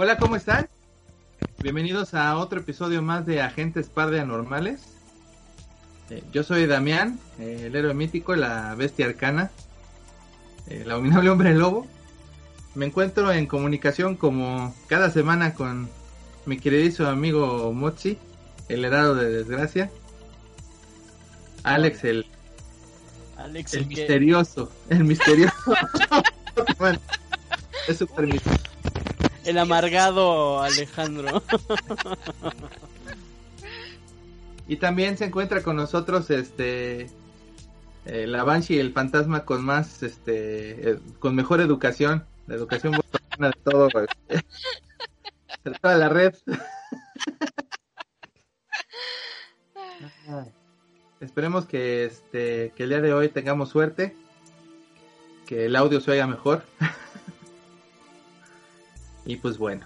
Hola, ¿cómo están? Bienvenidos a otro episodio más de Agentes Par de Anormales. Eh, yo soy Damián, eh, el héroe mítico, la bestia arcana, eh, el abominable hombre lobo. Me encuentro en comunicación como cada semana con mi queridísimo amigo Mochi, el herado de desgracia. Alex, el, Alex, el el que- misterioso, el misterioso. Bueno, es súper misterioso. El amargado Alejandro. Y también se encuentra con nosotros este eh, la Banshee, el fantasma con más este eh, con mejor educación, la educación de todo de toda la red. Esperemos que este que el día de hoy tengamos suerte, que el audio se oiga mejor. Y pues bueno.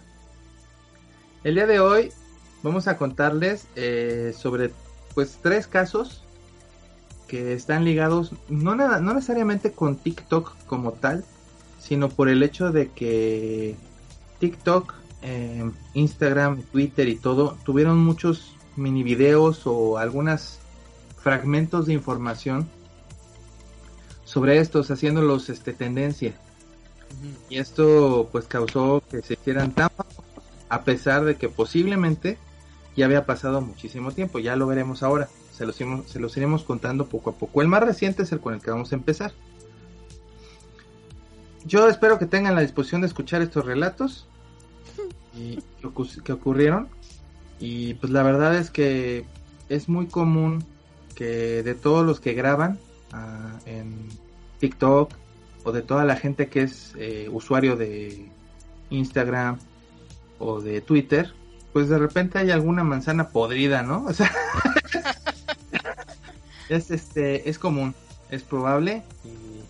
El día de hoy vamos a contarles eh, sobre pues tres casos que están ligados no nada no necesariamente con TikTok como tal sino por el hecho de que TikTok eh, Instagram Twitter y todo tuvieron muchos mini videos o algunos fragmentos de información sobre estos haciéndolos este tendencia y esto pues causó que se hicieran tan famosos, a pesar de que posiblemente ya había pasado muchísimo tiempo, ya lo veremos ahora, se los, se los iremos contando poco a poco. El más reciente es el con el que vamos a empezar. Yo espero que tengan la disposición de escuchar estos relatos y que, que ocurrieron y pues la verdad es que es muy común que de todos los que graban ah, en TikTok o de toda la gente que es eh, usuario de Instagram o de Twitter, pues de repente hay alguna manzana podrida, ¿no? O sea, es este, es común, es probable y,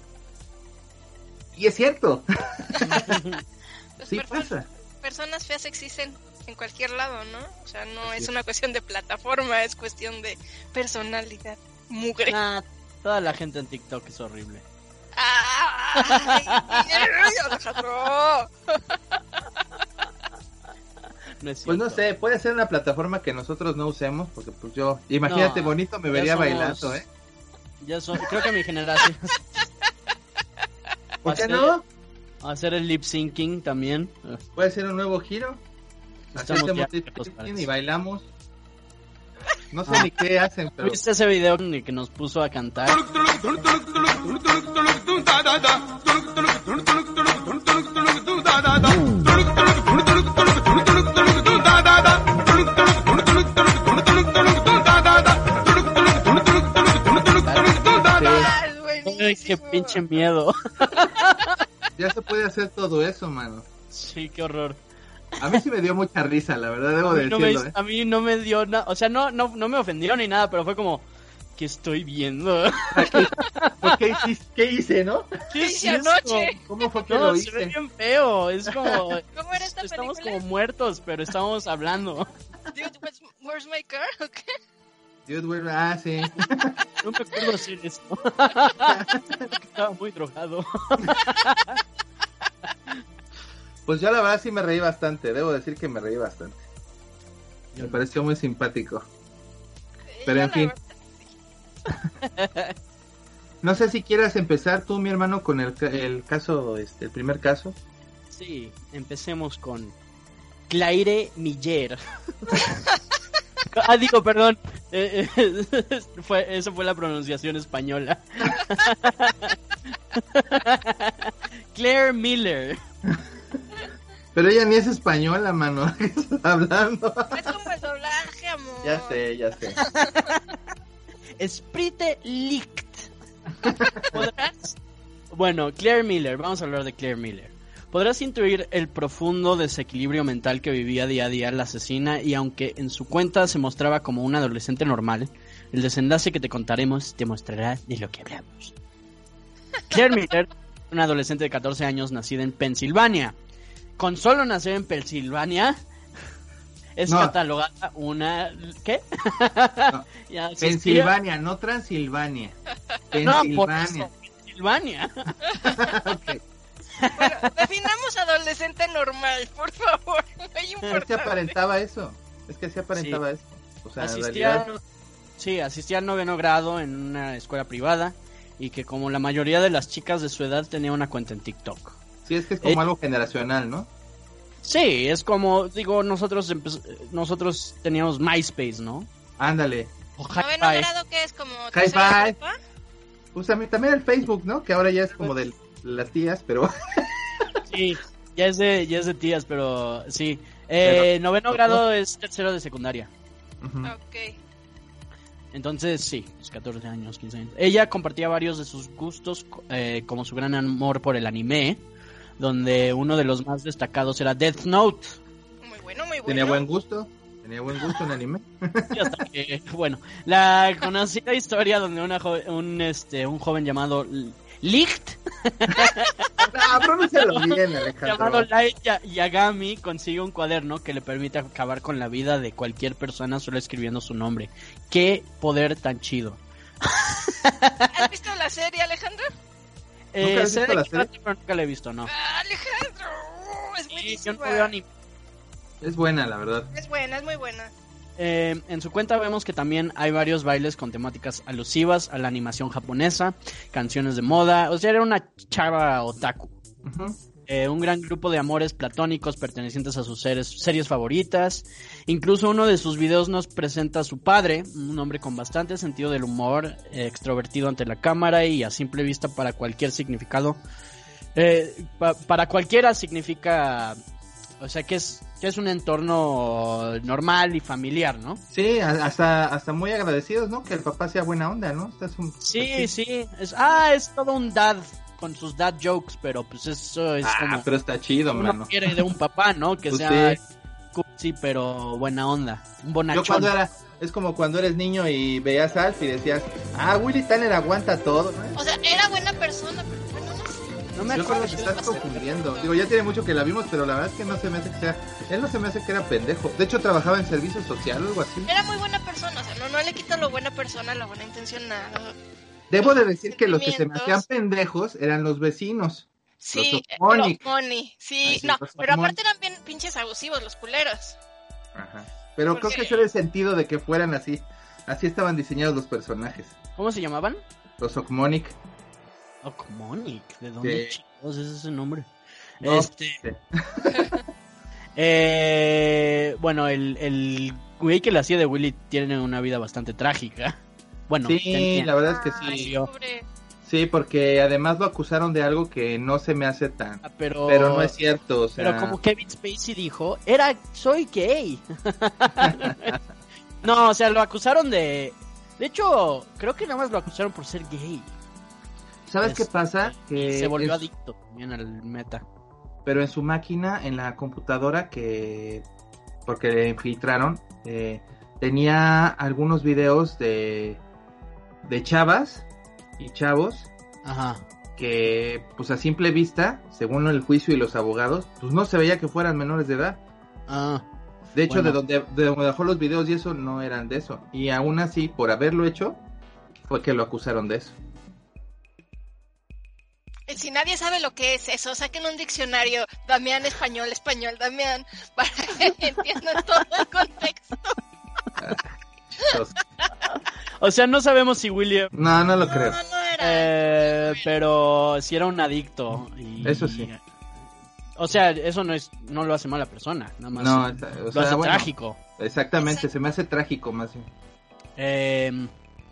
y es cierto, Pues sí perso- pasa. Personas feas existen en cualquier lado, ¿no? O sea, no es es. una cuestión de plataforma, es cuestión de personalidad. Mugre. Nah, toda la gente en TikTok es horrible. ¡Ay! Alejandro! No es Pues no sé, puede ser una plataforma que nosotros no usemos, porque pues yo, imagínate, No, bonito me vería somos- bailando, ¿eh? Ya soy, creo que mi generación ¿Por qué hacer- no? hacer el lip syncing también. Puede ser un nuevo giro. Hacemos lip viejos syncing y bailamos. No sé ni qué hacen, pero ¿Viste ese video en el que nos puso a cantar? Qué pinche miedo. ya se puede hacer todo eso, mano. Sí, qué horror. A mí sí me dio mucha risa, la verdad, debo de no me, decirlo, ¿eh? a mí no me dio nada, o sea, no, no, no me ofendió ni nada, pero fue como, ¿qué estoy viendo? Pues, ¿Qué, hice, ¿Qué hice, no? ¿Qué hice anoche? ¿Cómo fue que No, lo se ve hice? bien feo, es como, ¿Cómo era esta estamos película? como muertos, pero estamos hablando. Dude, what's- where's my car? ¿O qué? Dude, we're- ah, sí. No me acuerdo hacer esto. Estaba muy drogado. Pues yo la verdad sí me reí bastante, debo decir que me reí bastante. Me pareció muy simpático. Pero Yo, en fin. No sé si quieras empezar tú, mi hermano, con el, el caso, este, el primer caso. Sí, empecemos con Claire Miller. ah, digo, perdón. Eh, eh, fue, esa fue la pronunciación española. Claire Miller. Pero ella ni es española, mano. ¿Qué estás hablando? Es como el doblaje, amor. ya sé, ya sé. Sprite Licht. ¿Podrás? Bueno, Claire Miller, vamos a hablar de Claire Miller. Podrás intuir el profundo desequilibrio mental que vivía día a día la asesina y aunque en su cuenta se mostraba como una adolescente normal, el desenlace que te contaremos te mostrará de lo que hablamos. Claire Miller, una adolescente de 14 años nacida en Pensilvania. Con solo nacer en Pensilvania, es No. catalogada una... ¿Qué? No. Se Pensilvania, no Transilvania. No, por Pensilvania. eso, Pensilvania. Ok. Bueno, definamos adolescente normal, por favor. Muy Es que aparentaba eso. Es que sí aparentaba eso. O sea, en asistía, realidad. sí, asistía al noveno grado en una escuela privada y que como la mayoría de las chicas de su edad tenía una cuenta en TikTok. Sí, es que es como Eh, algo generacional, ¿no? Sí, es como, digo, nosotros nosotros teníamos MySpace, ¿no? Ándale. O ¿Noveno grado qué es? ¿Como Hi-Fi. Pues a mí también el Facebook, ¿no? Que ahora ya es como de las tías, pero. Sí, ya es de, ya es de tías, pero sí. Eh, noveno grado es tercero de secundaria. Ujú. Ok. Entonces, sí, es 14 años, 15 años. Ella compartía varios de sus gustos, eh, como su gran amor por el anime, donde uno de los más destacados era Death Note. Muy bueno, muy bueno. Tenía buen gusto. Tenía buen gusto en anime. Y hasta que, bueno, la conocida historia donde una jo- un, este, un joven llamado Licht, Ah, pronúncialo bien, llamado Alejandro. Light Ya- Yagami, consigue un cuaderno que le permite acabar con la vida de cualquier persona solo escribiendo su nombre. ¡Qué poder tan chido! ¿Has visto la serie, Alejandro? Eh, has sé visto de la qué serie? trata, pero nunca la he visto, ¿no? Alejandro, uh, es Sí, yo buenísima. no veo ni Es buena, la verdad. Es buena, es muy buena. Eh, en su cuenta vemos que también hay varios bailes con temáticas alusivas a la animación japonesa, canciones de moda, o sea, era una chava otaku. Ujú. Eh, un gran grupo de amores platónicos pertenecientes a sus seres- series favoritas. Incluso uno de sus videos nos presenta a su padre, un hombre con bastante sentido del humor, eh, extrovertido ante la cámara y a simple vista para cualquier significado. Eh, pa- para cualquiera significa, o sea, que es, que es un entorno normal y familiar, ¿no? Sí, hasta, hasta muy agradecidos, ¿no? Que el papá sea buena onda, ¿no? Este es un- Sí, sí, es, ah, es todo un dad con sus dad jokes, pero pues eso es Ah, como pero está chido, uno mano. quiere de un papá, ¿no? Que Pues sea sí. cursi, pero buena onda, un Yo bonachón. cuando era, es como cuando eres niño y veías a Alf y decías, ah, Willy Tanner aguanta todo, ¿no? O sea, era buena persona, pero bueno, no me Yo creo acuerdo que estás confundiendo. Digo, ya tiene mucho que la vimos, pero la verdad es que no se me hace que sea. Él no se me hace que era pendejo. De hecho, trabajaba en servicio social o algo así. Era muy buena persona, o sea, no, no le quito lo buena persona, la buena intención, nada. Debo de decir que los que se me hacían pendejos eran los vecinos. Sí, Los eh, Ocmonic. Ocmonic, sí, no, los pero Ocmonic. aparte eran bien pinches abusivos los culeros. Ajá. Pero creo que ese era el sentido de que fueran así. Así estaban diseñados los personajes. ¿Cómo se llamaban? Los Okmonic. Ocmonic, ¿de dónde Sí. chingados es ese nombre? No, este, sí. eh, bueno, el, el güey que le hacía de Willy tiene una vida bastante trágica. Bueno, sí, tenía- la verdad es que sí. Sí, porque además lo acusaron de algo que no se me hace tan. pero, Pero no es cierto, o sea. Pero como Kevin Spacey dijo, era, soy gay. no, o sea, lo acusaron de... De hecho, creo que nada más lo acusaron por ser gay. ¿Sabes qué Este, pasa? Que se volvió es- adicto también al meta. pero en su máquina, en la computadora que, porque le infiltraron, eh, tenía algunos videos de, de chavas y chavos Ajá. que, pues a simple vista, según el juicio y los abogados, pues no se veía que fueran menores de edad. Ah, De hecho, Bueno. de donde, de donde dejó los videos y eso no eran de eso. Y aún así, por haberlo hecho, fue que lo acusaron de eso. Y Si nadie sabe lo que es eso, saquen un diccionario, Damián español, español, Damián, para que entiendan todo el contexto. O sea, no sabemos si William... No, no lo creo. No, no era. Eh, pero si era un adicto. y- Eso sí. O sea, eso no es no lo hace mala persona, nada más No, lo o hace sea, bueno, trágico. Exactamente, se me hace trágico más bien. Eh,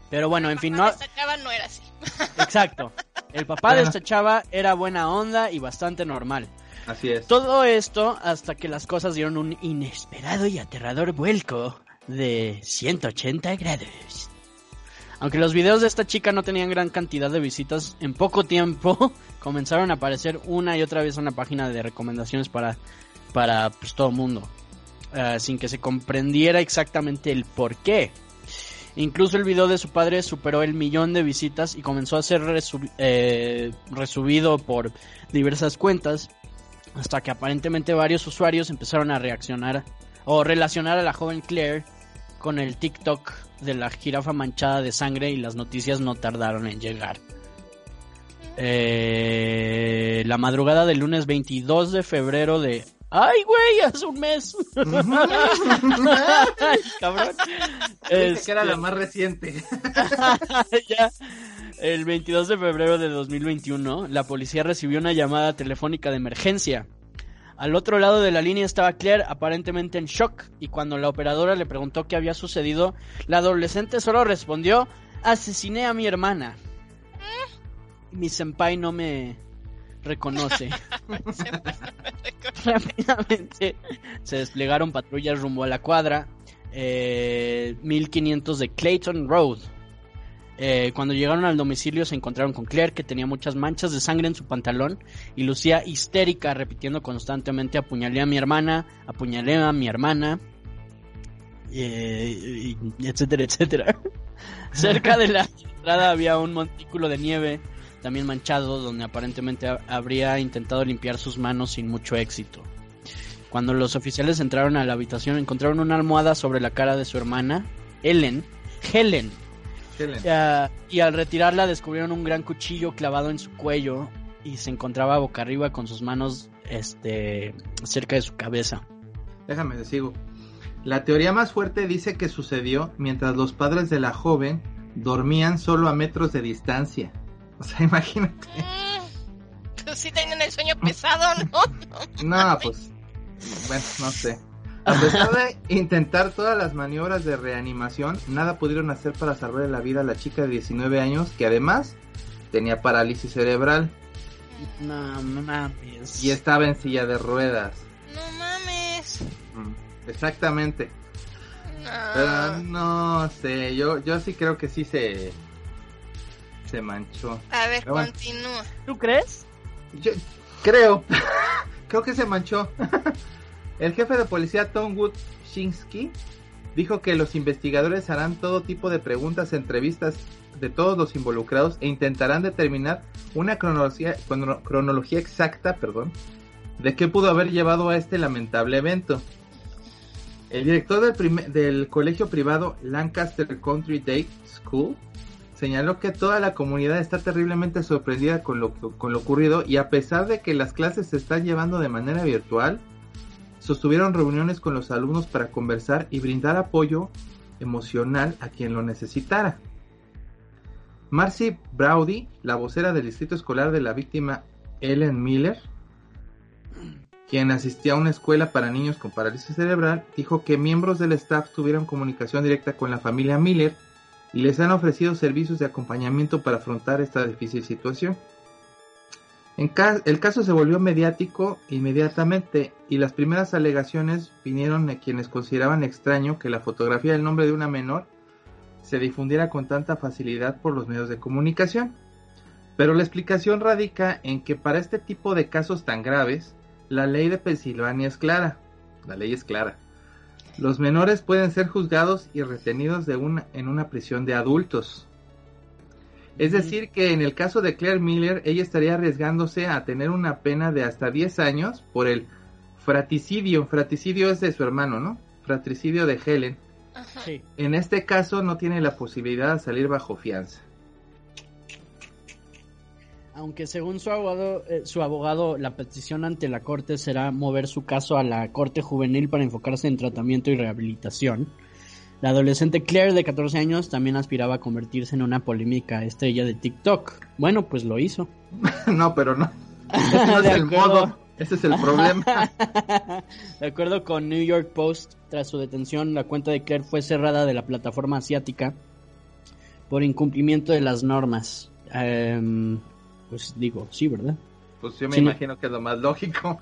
pero bueno, en fin, no, Papá de esta chava no era así. exacto. El papá de esta chava era buena onda y bastante normal. Así es. Todo esto hasta que las cosas dieron un inesperado y aterrador vuelco de 180 grados. Aunque los videos de esta chica no tenían gran cantidad de visitas, en poco tiempo comenzaron a aparecer una y otra vez en la página de recomendaciones para, para pues, todo el mundo, eh, sin que se comprendiera exactamente el por qué. Incluso el video de su padre superó el millón de visitas y comenzó a ser resu- eh, resubido por diversas cuentas hasta que aparentemente varios usuarios empezaron a reaccionar o relacionar a la joven Claire con el TikTok de la jirafa manchada de sangre y las noticias no tardaron en llegar. Eh, la madrugada del lunes 22 de febrero de... ¡Ay, güey! Hace un mes. Ay, Cabrón. Dice que era la Este, más reciente. ya. El 22 de febrero de 2021, la policía recibió una llamada telefónica de emergencia. Al otro lado de la línea estaba Claire, aparentemente en shock, y cuando la operadora le preguntó qué había sucedido, la adolescente solo respondió, asesiné a mi hermana. Mi senpai no me reconoce. Rápidamente se desplegaron patrullas rumbo a la cuadra eh, 1500 de Clayton Road. Eh, cuando llegaron al domicilio se encontraron con Claire que tenía muchas manchas de sangre en su pantalón y lucía histérica repitiendo constantemente apuñalé a mi hermana, apuñalé a mi hermana, eh, etcétera, etcétera. Cerca de la entrada había un montículo de nieve también manchado donde aparentemente ha- habría intentado limpiar sus manos sin mucho éxito. Cuando los oficiales entraron a la habitación encontraron una almohada sobre la cara de su hermana, Helen, Helen. Y al retirarla descubrieron un gran cuchillo clavado en su cuello y se encontraba boca arriba con sus manos este cerca de su cabeza. Déjame te sigo. La teoría más fuerte dice que sucedió mientras los padres de la joven dormían solo a metros de distancia. O sea, imagínate. Mm, Tú sí tienen el sueño pesado, ¿no? No, pues. Bueno, no sé. A pesar de intentar todas las maniobras de reanimación, nada pudieron hacer para salvar la vida a la chica de 19 años, que además tenía parálisis cerebral No mames. y estaba en silla de ruedas. No mames. Mm, Exactamente. Pero No. sé, yo, yo sí creo que sí se. Se manchó. A ver, Pero bueno. continúa. ¿Tú crees? Yo creo. creo que se manchó. El jefe de policía Tom Wood Shinsky dijo que los investigadores harán todo tipo de preguntas, entrevistas de todos los involucrados e intentarán determinar una cronología, crono- cronología exacta, perdón, de qué pudo haber llevado a este lamentable evento. El director del, del colegio privado Lancaster Country Day School señaló que toda la comunidad está terriblemente sorprendida con lo, con lo ocurrido y a pesar de que las clases se están llevando de manera virtual, sostuvieron reuniones con los alumnos para conversar y brindar apoyo emocional a quien lo necesitara. Marcy Browdy, la vocera del distrito escolar de la víctima Ellen Miller, quien asistía a una escuela para niños con parálisis cerebral, dijo que miembros del staff tuvieron comunicación directa con la familia Miller y les han ofrecido servicios de acompañamiento para afrontar esta difícil situación. El caso se volvió mediático inmediatamente y las primeras alegaciones vinieron de quienes consideraban extraño que la fotografía del nombre de una menor se difundiera con tanta facilidad por los medios de comunicación. Pero la explicación radica en que para este tipo de casos tan graves, la ley de Pensilvania es clara. La ley es clara. Los menores pueden ser juzgados y retenidos de una, en una prisión de adultos. Es decir, que en el caso de Claire Miller, ella estaría arriesgándose a tener una pena de hasta 10 años por el fraticidio. Fraticidio es de su hermano, ¿no? Fratricidio de Helen. Ajá. Sí. En este caso no tiene la posibilidad de salir bajo fianza. Aunque según su abogado, eh, su abogado, la petición ante la corte será mover su caso a la corte juvenil para enfocarse en tratamiento y rehabilitación. La adolescente Claire de 14 años también aspiraba a convertirse en una polémica estrella de TikTok. Bueno, pues lo hizo. no, pero no. Ese no es el modo. Ese es el problema. de acuerdo con New York Post, tras su detención, la cuenta de Claire fue cerrada de la plataforma asiática por incumplimiento de las normas. Em, pues digo, sí, ¿verdad? Pues yo me Sí, imagino que es lo más lógico.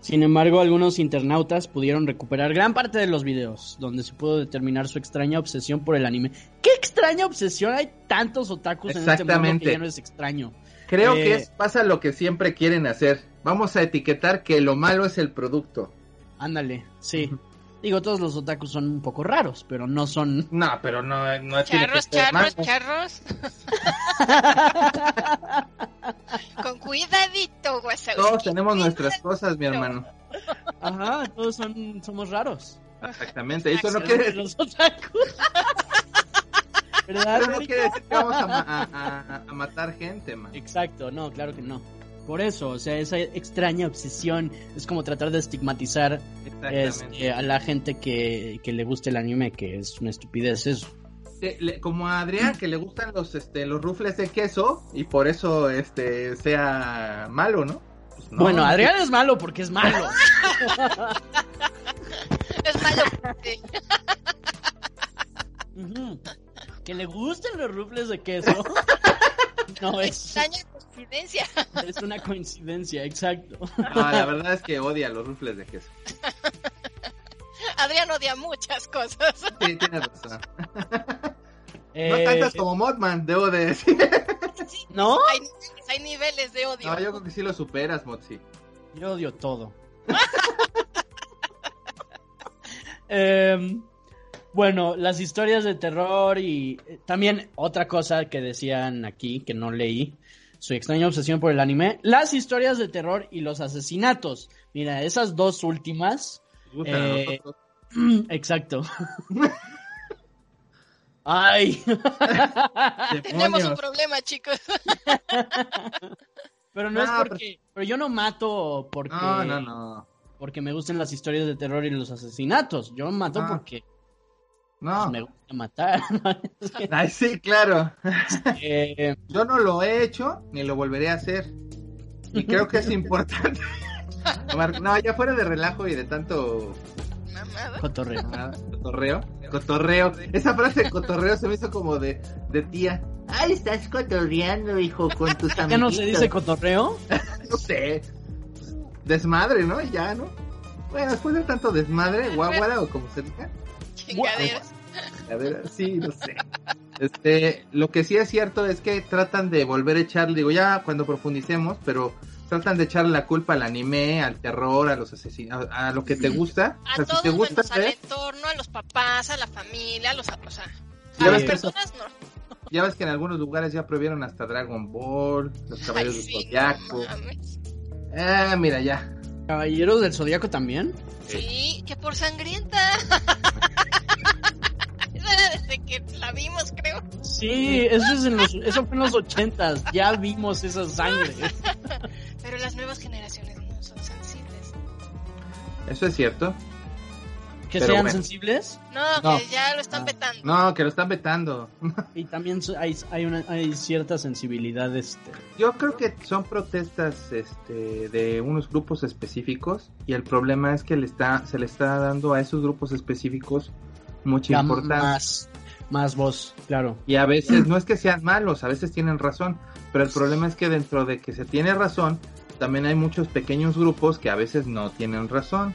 Sin embargo, algunos internautas pudieron recuperar gran parte de los videos, donde se pudo determinar su extraña obsesión por el anime. ¿Qué extraña obsesión? Hay tantos otakus en este mundo que ya no es extraño. Creo Eh, que es, pasa lo que siempre quieren hacer. Vamos a etiquetar que lo malo es el producto. Ándale, sí. Digo, todos los otakus son un poco raros, pero no son... No, pero no, no tiene que Charros, ser charros, charros. Con cuidadito, guasa. Todos tenemos nuestras cosas, mi hermano. Ajá, todos son, somos raros. Exactamente. Eso no quiere decir, los otakus. ¿Verdad, eso no quiere decir que vamos a, ma- a- a- a matar gente, man. Exacto, no, claro que no. Por eso, o sea, esa extraña obsesión es como tratar de estigmatizar Exactamente. este, a la gente que, que le guste el anime, que es una estupidez eso. Como a Adrián que le gustan los este los rufles de queso y por eso este sea malo, ¿no? Pues no. bueno, Adrián es malo porque es malo. Es malo. sí. Ujú. Que le gusten los rufles de queso. No, es, Extraña coincidencia. es una coincidencia, exacto. No, la verdad es que odia los rufles de queso. Odia muchas cosas. Sí, tienes razón. No Eh, tantas como Modman, debo de decir. Sí, ¿No? hay niveles, hay niveles de odio. No, yo creo que sí lo superas, Motsi. Yo odio todo. Em, bueno, las historias de terror y eh, también otra cosa que decían aquí que no leí, su extraña obsesión por el anime, las historias de terror y los asesinatos. Mira, esas dos últimas, a Eh. exacto. Ay, Tenemos un problema, chicos. pero no es No, porque, pero yo no mato porque No, no, no. porque me gusten las historias de terror y los asesinatos. Yo mato Ah. porque No. me gusta matar. Ay, sí, claro. Eh, Yo no lo he hecho ni lo volveré a hacer. Y creo que es importante. No, ya fuera de relajo y de tanto. Cotorreo. cotorreo. Cotorreo. Esa frase de cotorreo se me hizo como de, de tía. Ay, estás cotorreando, hijo, con tus amigos. ¿Ya no se dice cotorreo? No sé. Desmadre, ¿no? Ya, ¿no? Bueno, después de tanto desmadre, guaguara o como se diga. Chingaderas. A ver, sí, no sé. Este, lo que sí es cierto es que tratan de volver a echar, digo, ya cuando profundicemos, pero tratan de echarle la culpa al anime, al terror, a los asesinos, a, a lo que te gusta. A o sea, si te gusta menos al entorno, a los papás, a la familia, a los... O sea, Ya a ves las que- personas no. ya ves que en algunos lugares ya prohibieron hasta Dragon Ball, los caballeros Ay, del Zodiaco. no. Ah, mira ya. ¿Caballeros del Zodíaco también? Sí, que por sangrienta. Desde que la vimos, creo. Sí, eso, es en los, eso fue en los ochentas. Ya vimos esa sangre. Pero las nuevas generaciones no son sensibles. Eso es cierto. Que Pero sean bueno. sensibles. No, No. que ya lo están Ah. vetando. No, que lo están vetando. Y también hay, hay, una, hay cierta sensibilidad. Este, Yo creo que son protestas este, de unos grupos específicos y el problema es que le está, se le está dando a esos grupos específicos mucha ya importancia. más, más voz, claro. Y a veces no es que sean malos, a veces tienen razón, pero el problema es que dentro de que se tiene razón, también hay muchos pequeños grupos que a veces no tienen razón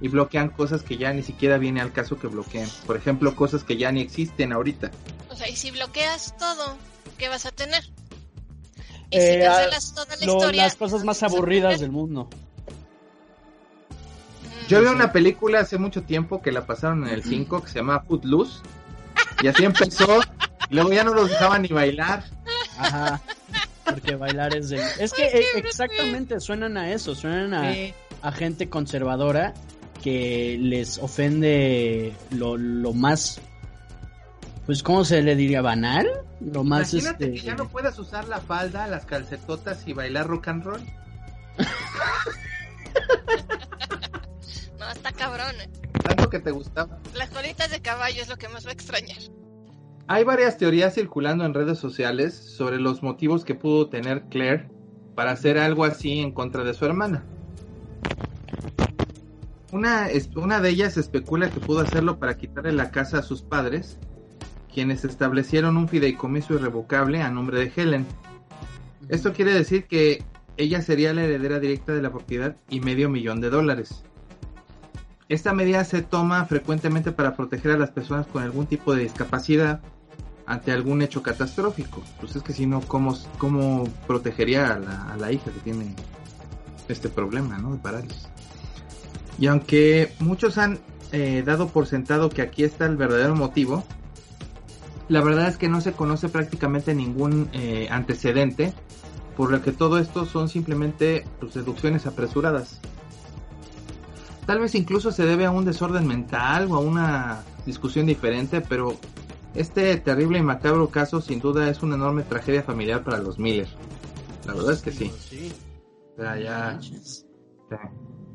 y bloquean cosas que ya ni siquiera viene al caso que bloqueen. Por ejemplo, cosas que ya ni existen ahorita. O sea, y si bloqueas todo, ¿qué vas a tener? Y Eh, si cancelas toda la Lo- historia. las cosas más aburridas del mundo. Yo vi una película hace mucho tiempo que la pasaron en el 5 que se llama Footloose y así empezó y luego ya no los dejaban ni bailar. Ajá. Porque bailar es de... Es que eh, exactamente suenan a eso, suenan a, a gente conservadora que les ofende lo, lo más... Pues, ¿cómo se le diría? ¿Banal? Lo más... Imagínate este... que ya no puedas usar la falda, las calcetotas y bailar rock and roll. No, está cabrón. Tanto que te gustaba. Las colitas de caballo es lo que más va a extrañar. Hay varias teorías circulando en redes sociales sobre los motivos que pudo tener Claire para hacer algo así en contra de su hermana. Una, una de ellas especula que pudo hacerlo para quitarle la casa a sus padres, quienes establecieron un fideicomiso irrevocable a nombre de Helen. Esto quiere decir que ella sería la heredera directa de la propiedad y medio millón de dólares. Esta medida se toma frecuentemente para proteger a las personas con algún tipo de discapacidad ante algún hecho catastrófico. Pues es que si no, ¿cómo, cómo protegería a la, hija que tiene este problema, ¿no? De parálisis. Y aunque muchos han eh, dado por sentado que aquí está el verdadero motivo, la verdad es que no se conoce prácticamente ningún eh, antecedente, por lo que todo esto son simplemente pues, deducciones apresuradas. Tal vez incluso se debe a un desorden mental o a una discusión diferente, pero este terrible y macabro caso sin duda es una enorme tragedia familiar para los Miller. La verdad es que sí. Sí. O sea, ya...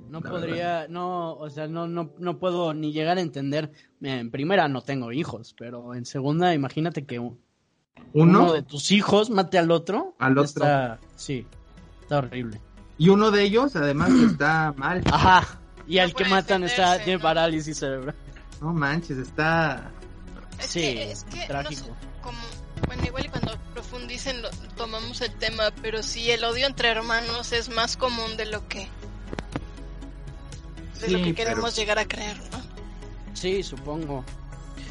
No La podría, no, o sea, no, no, no puedo ni llegar a entender. Mira, En primera no tengo hijos, pero en segunda, imagínate que un- Uno, uno de tus hijos mate al otro. Al otro. Está, sí, está horrible. y uno de ellos además está mal. Ajá. Y al No que matan está, tiene parálisis cerebral. No manches, está... Es Sí, que, es que, no trágico. sé, como, bueno, igual y cuando profundicen lo, tomamos el tema, pero sí, el odio entre hermanos es más común de lo que, de lo que pero- queremos llegar a creer, ¿no? Sí, supongo.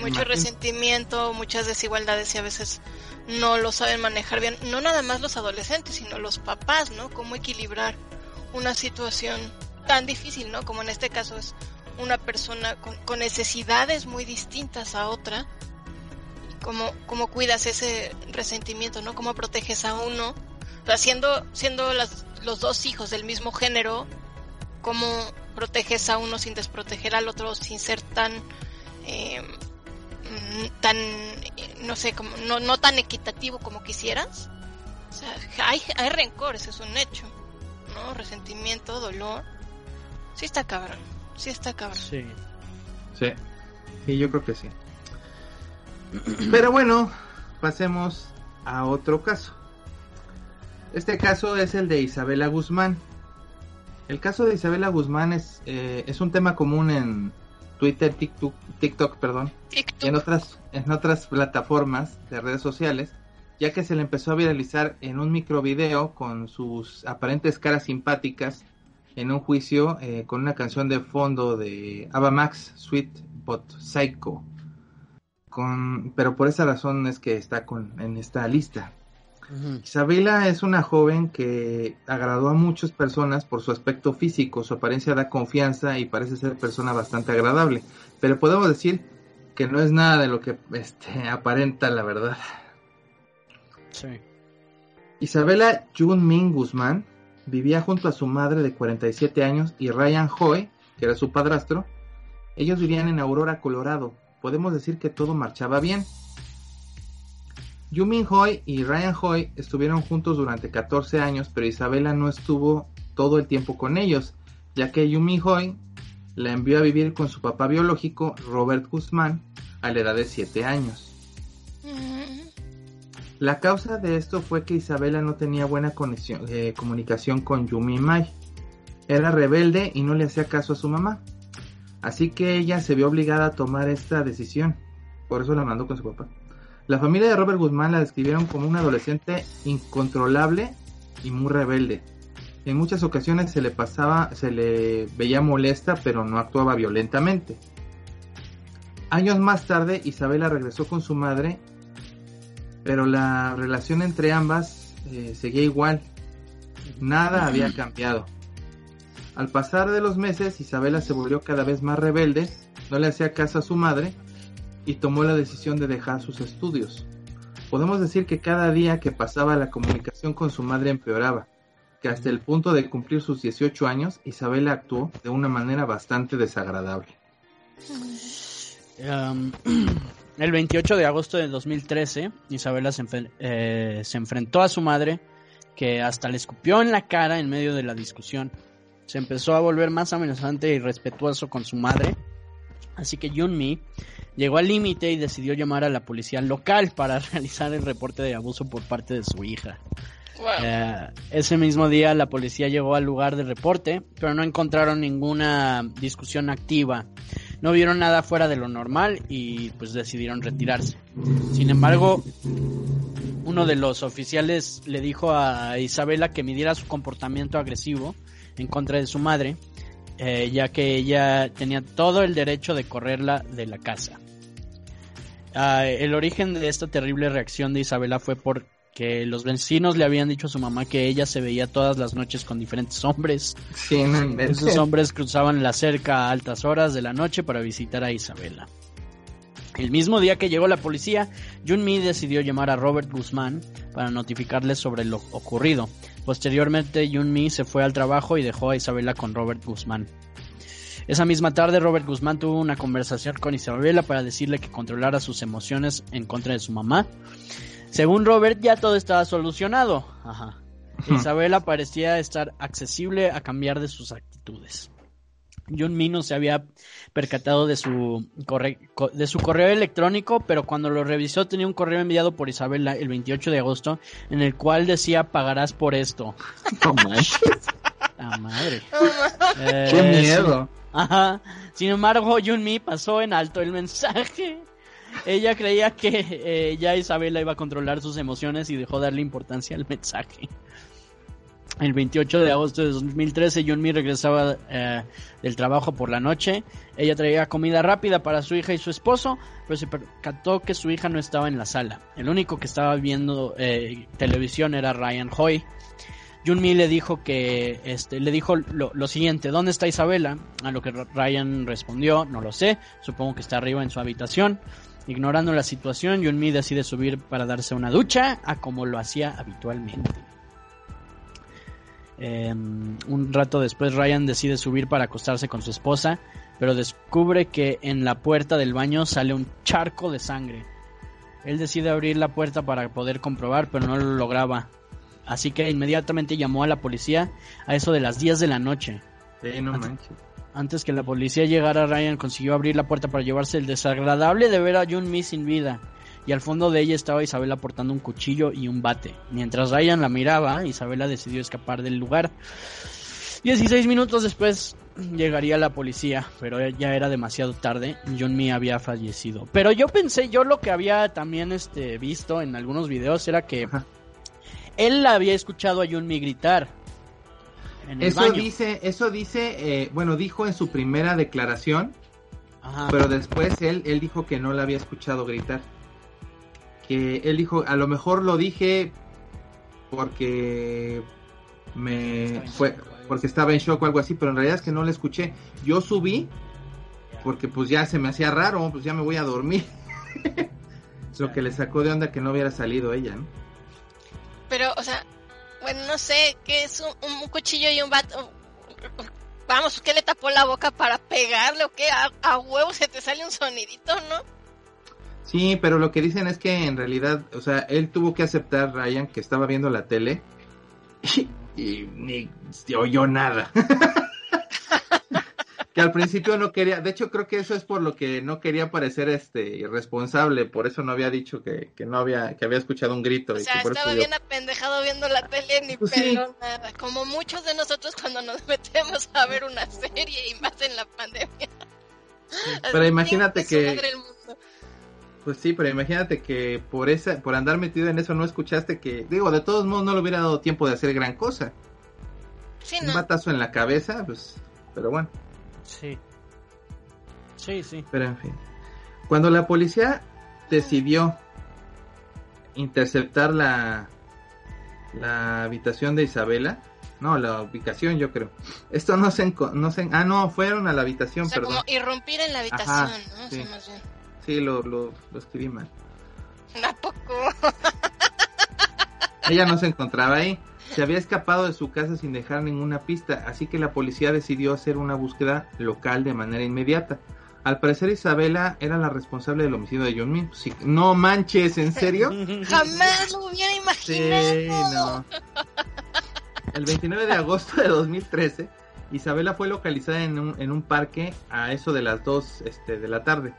Mucho Imagín- resentimiento, muchas desigualdades y a veces no lo saben manejar bien. No nada más los adolescentes, sino los papás, ¿no? Cómo equilibrar una situación tan difícil, ¿no? Como en este caso es una persona con, con necesidades muy distintas a otra. ¿Cómo, cómo cuidas ese resentimiento, ¿no? ¿Cómo proteges a uno? O siendo, siendo las, los dos hijos del mismo género, ¿cómo proteges a uno sin desproteger al otro, sin ser tan... eh, mm, tan no sé como no, no tan equitativo como quisieras o sea hay, hay rencor ese es un hecho no resentimiento dolor sí está cabrón sí está cabrón Sí. Sí, sí, yo creo que sí. Pero bueno, pasemos a otro caso. Este caso es el de Isabela Guzmán. El caso de Isabela Guzmán es, eh, es un tema común en Twitter, TikTok, TikTok perdón, y en otras, en otras plataformas de redes sociales, ya que se le empezó a viralizar en un microvideo con sus aparentes caras simpáticas en un juicio eh, con una canción de fondo de Ava Max, Sweet But Psycho. Con, pero por esa razón es que está con, en esta lista. Isabela es una joven que agradó a muchas personas por su aspecto físico, su apariencia da confianza y parece ser persona bastante agradable, pero podemos decir que no es nada de lo que este, aparenta la verdad. Sí. Isabela Jun Min Guzmán vivía junto a su madre de 47 años y Ryan Hoy, que era su padrastro. Ellos vivían en Aurora, Colorado. Podemos decir que todo marchaba bien. Yumin Hoy y Ryan Hoy estuvieron juntos durante 14 años, pero Isabela no estuvo todo el tiempo con ellos, ya que Yumin Hoy la envió a vivir con su papá biológico, Robert Guzmán, a la edad de 7 años. La causa de esto fue que Isabela no tenía buena conexión- eh, comunicación con Yumi Mai. Era rebelde y no le hacía caso a su mamá. Así que ella se vio obligada a tomar esta decisión. Por eso la mandó con su papá. La familia de Robert Guzmán la describieron como un adolescente incontrolable y muy rebelde. En muchas ocasiones se le pasaba, se le veía molesta, pero no actuaba violentamente. Años más tarde, Isabela regresó con su madre pero la relación entre ambas eh, seguía igual. Nada había cambiado. Al pasar de los meses, Isabela se volvió cada vez más rebelde, no le hacía caso a su madre y tomó la decisión de dejar sus estudios. Podemos decir que cada día que pasaba la comunicación con su madre empeoraba, que hasta el punto de cumplir sus 18 años, Isabela actuó de una manera bastante desagradable. Um, el 28 de agosto del 2013, Isabela se, eh, se enfrentó a su madre, que hasta le escupió en la cara en medio de la discusión. Se empezó a volver más amenazante y respetuoso con su madre. Así que Junmi llegó al límite y decidió llamar a la policía local para realizar el reporte de abuso por parte de su hija. Eh, ese mismo día la policía llegó al lugar del reporte, pero no encontraron ninguna discusión activa. No vieron nada fuera de lo normal y pues decidieron retirarse. Sin embargo, uno de los oficiales le dijo a Isabela que midiera su comportamiento agresivo en contra de su madre, eh, ya que ella tenía todo el derecho de correrla de la casa. Ah, el origen de esta terrible reacción de Isabela fue por que los vecinos le habían dicho a su mamá que ella se veía todas las noches con diferentes hombres. Sí, no Esos hombres cruzaban la cerca a altas horas de la noche para visitar a Isabela. El mismo día que llegó la policía, Junmi decidió llamar a Robert Guzmán para notificarle sobre lo ocurrido. Posteriormente, Junmi se fue al trabajo y dejó a Isabela con Robert Guzmán. Esa misma tarde, Robert Guzmán tuvo una conversación con Isabela para decirle que controlara sus emociones en contra de su mamá según Robert, ya todo estaba solucionado. Ajá. Isabela parecía estar accesible a cambiar de sus actitudes. John Mino se había percatado de su, de su correo electrónico, pero cuando lo revisó tenía un correo enviado por Isabela el 28 de agosto en el cual decía pagarás por esto. No La madre. Qué eh, miedo. Ajá. Sin embargo, Mi pasó en alto el mensaje. Ella creía que eh, ya Isabela iba a controlar sus emociones y dejó darle importancia al mensaje. El 28 de agosto de 2013, Mi regresaba eh, del trabajo por la noche. Ella traía comida rápida para su hija y su esposo, pero se percató que su hija no estaba en la sala. El único que estaba viendo eh, televisión era Ryan Hoy. Mi le dijo que este le dijo lo, lo, siguiente, ¿dónde está Isabela? A lo que Ryan respondió, no lo sé, supongo que está arriba en su habitación. Ignorando la situación, Yunmi decide subir para darse una ducha, a como lo hacía habitualmente. Em, un rato después Ryan decide subir para acostarse con su esposa, pero descubre que en la puerta del baño sale un charco de sangre. Él decide abrir la puerta para poder comprobar, pero no lo lograba. Así que inmediatamente llamó a la policía a eso de las 10 de la noche. no manches. Antes que la policía llegara, Ryan consiguió abrir la puerta para llevarse el desagradable de ver a Jun Mi sin vida. Y al fondo de ella estaba Isabela portando un cuchillo y un bate. Mientras Ryan la miraba, Isabela decidió escapar del lugar. 16 minutos después llegaría la policía, pero ya era demasiado tarde. Jun Mi había fallecido. Pero yo pensé, yo lo que había también este, visto en algunos videos era que él había escuchado a Jun Eso dice, eso dice, eh, bueno, dijo en su primera declaración, pero después él, él dijo que no la había escuchado gritar. Que él dijo, a lo mejor lo dije porque me fue, porque estaba en shock o algo así, pero en realidad es que no la escuché. Yo subí porque pues ya se me hacía raro, pues ya me voy a dormir. lo que le sacó de onda que no hubiera salido ella, ¿no? Pero, o sea, bueno, no sé, ¿qué es un, cuchillo y un bat? Vamos, ¿qué le tapó la boca para pegarle o qué? A, a huevo se te sale un sonidito, ¿no? Sí, pero lo que dicen es que en realidad, o sea, él tuvo que aceptar, Ryan, que estaba viendo la tele y, y ni oyó nada. que al principio no quería, de hecho creo que eso es por lo que no quería parecer este irresponsable, por eso no había dicho que, no había, que había escuchado un grito. O sea, estaba bien apendejado viendo la tele ni pues nada, como muchos de nosotros cuando nos metemos a ver una serie y más en la pandemia. pero imagínate que... Pues sí, pero imagínate que por esa, por andar metido en eso no escuchaste que, digo, de todos modos no le hubiera dado tiempo de hacer gran cosa. Sí, Un batazo en la cabeza, pues, pero bueno. Sí. Sí, sí. Pero en fin. Cuando la policía decidió interceptar la, la habitación de Isabela, no, la ubicación yo creo. Esto no se, no se ah, no, fueron a la habitación, o sea, perdón. Como irrumpir en la habitación, ¿no? Sí, sí lo, lo, lo, escribí mal. ¿A poco? Ella no se encontraba ahí. Se había escapado de su casa sin dejar ninguna pista, así que la policía decidió hacer una búsqueda local de manera inmediata. Al parecer Isabela era la responsable del homicidio de John Min. no manches, ¿en serio? Jamás lo hubiera imaginado. Sí, no. El 29 de agosto de 2013, Isabela fue localizada en un, en un parque a eso de las 2 este, de la tarde.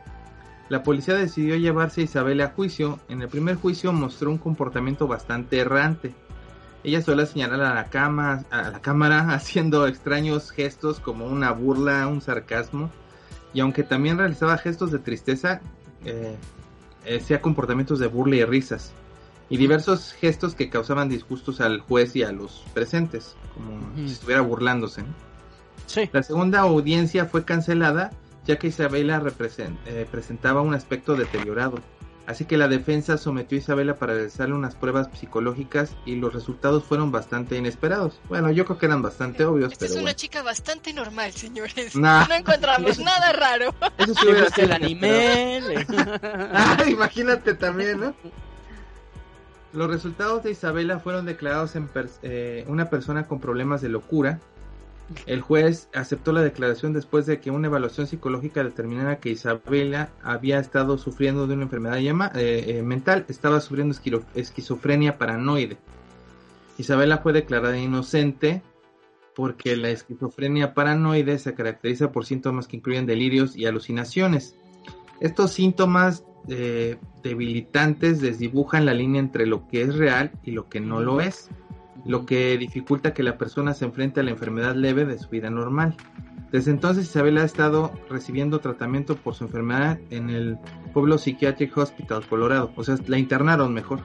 La policía decidió llevarse a Isabela a juicio. En el primer juicio mostró un comportamiento bastante errante. Ella suele señalar a la, cama, a la cámara haciendo extraños gestos como una burla, un sarcasmo. Y aunque también realizaba gestos de tristeza, eh, hacía comportamientos de burla y risas. Y diversos gestos que causaban disgustos al juez y a los presentes, como si estuviera burlándose. ¿no? Sí. La segunda audiencia fue cancelada ya que Isabela eh, presentaba un aspecto deteriorado. Así que la defensa sometió a Isabela para realizarle unas pruebas psicológicas y los resultados fueron bastante inesperados. Bueno, yo creo que eran bastante obvios, Esta pero es una bueno. chica bastante normal, señores. Nah. No encontramos nada raro. Eso sí hubiera el anime. le- Ah, imagínate también, ¿no? Los resultados de Isabela fueron declarados en pers- eh, una persona con problemas de locura. El juez aceptó la declaración después de que una evaluación psicológica determinara que Isabela había estado sufriendo de una enfermedad eh, eh, mental, estaba sufriendo esquizofrenia paranoide. Isabela fue declarada inocente porque la esquizofrenia paranoide se caracteriza por síntomas que incluyen delirios y alucinaciones. Estos síntomas eh, debilitantes desdibujan la línea entre lo que es real y lo que no lo es, lo que dificulta que la persona se enfrente a la enfermedad leve de su vida normal. Desde entonces Isabel ha estado recibiendo tratamiento por su enfermedad en el Pueblo Psychiatric Hospital, Colorado. O sea, la internaron mejor.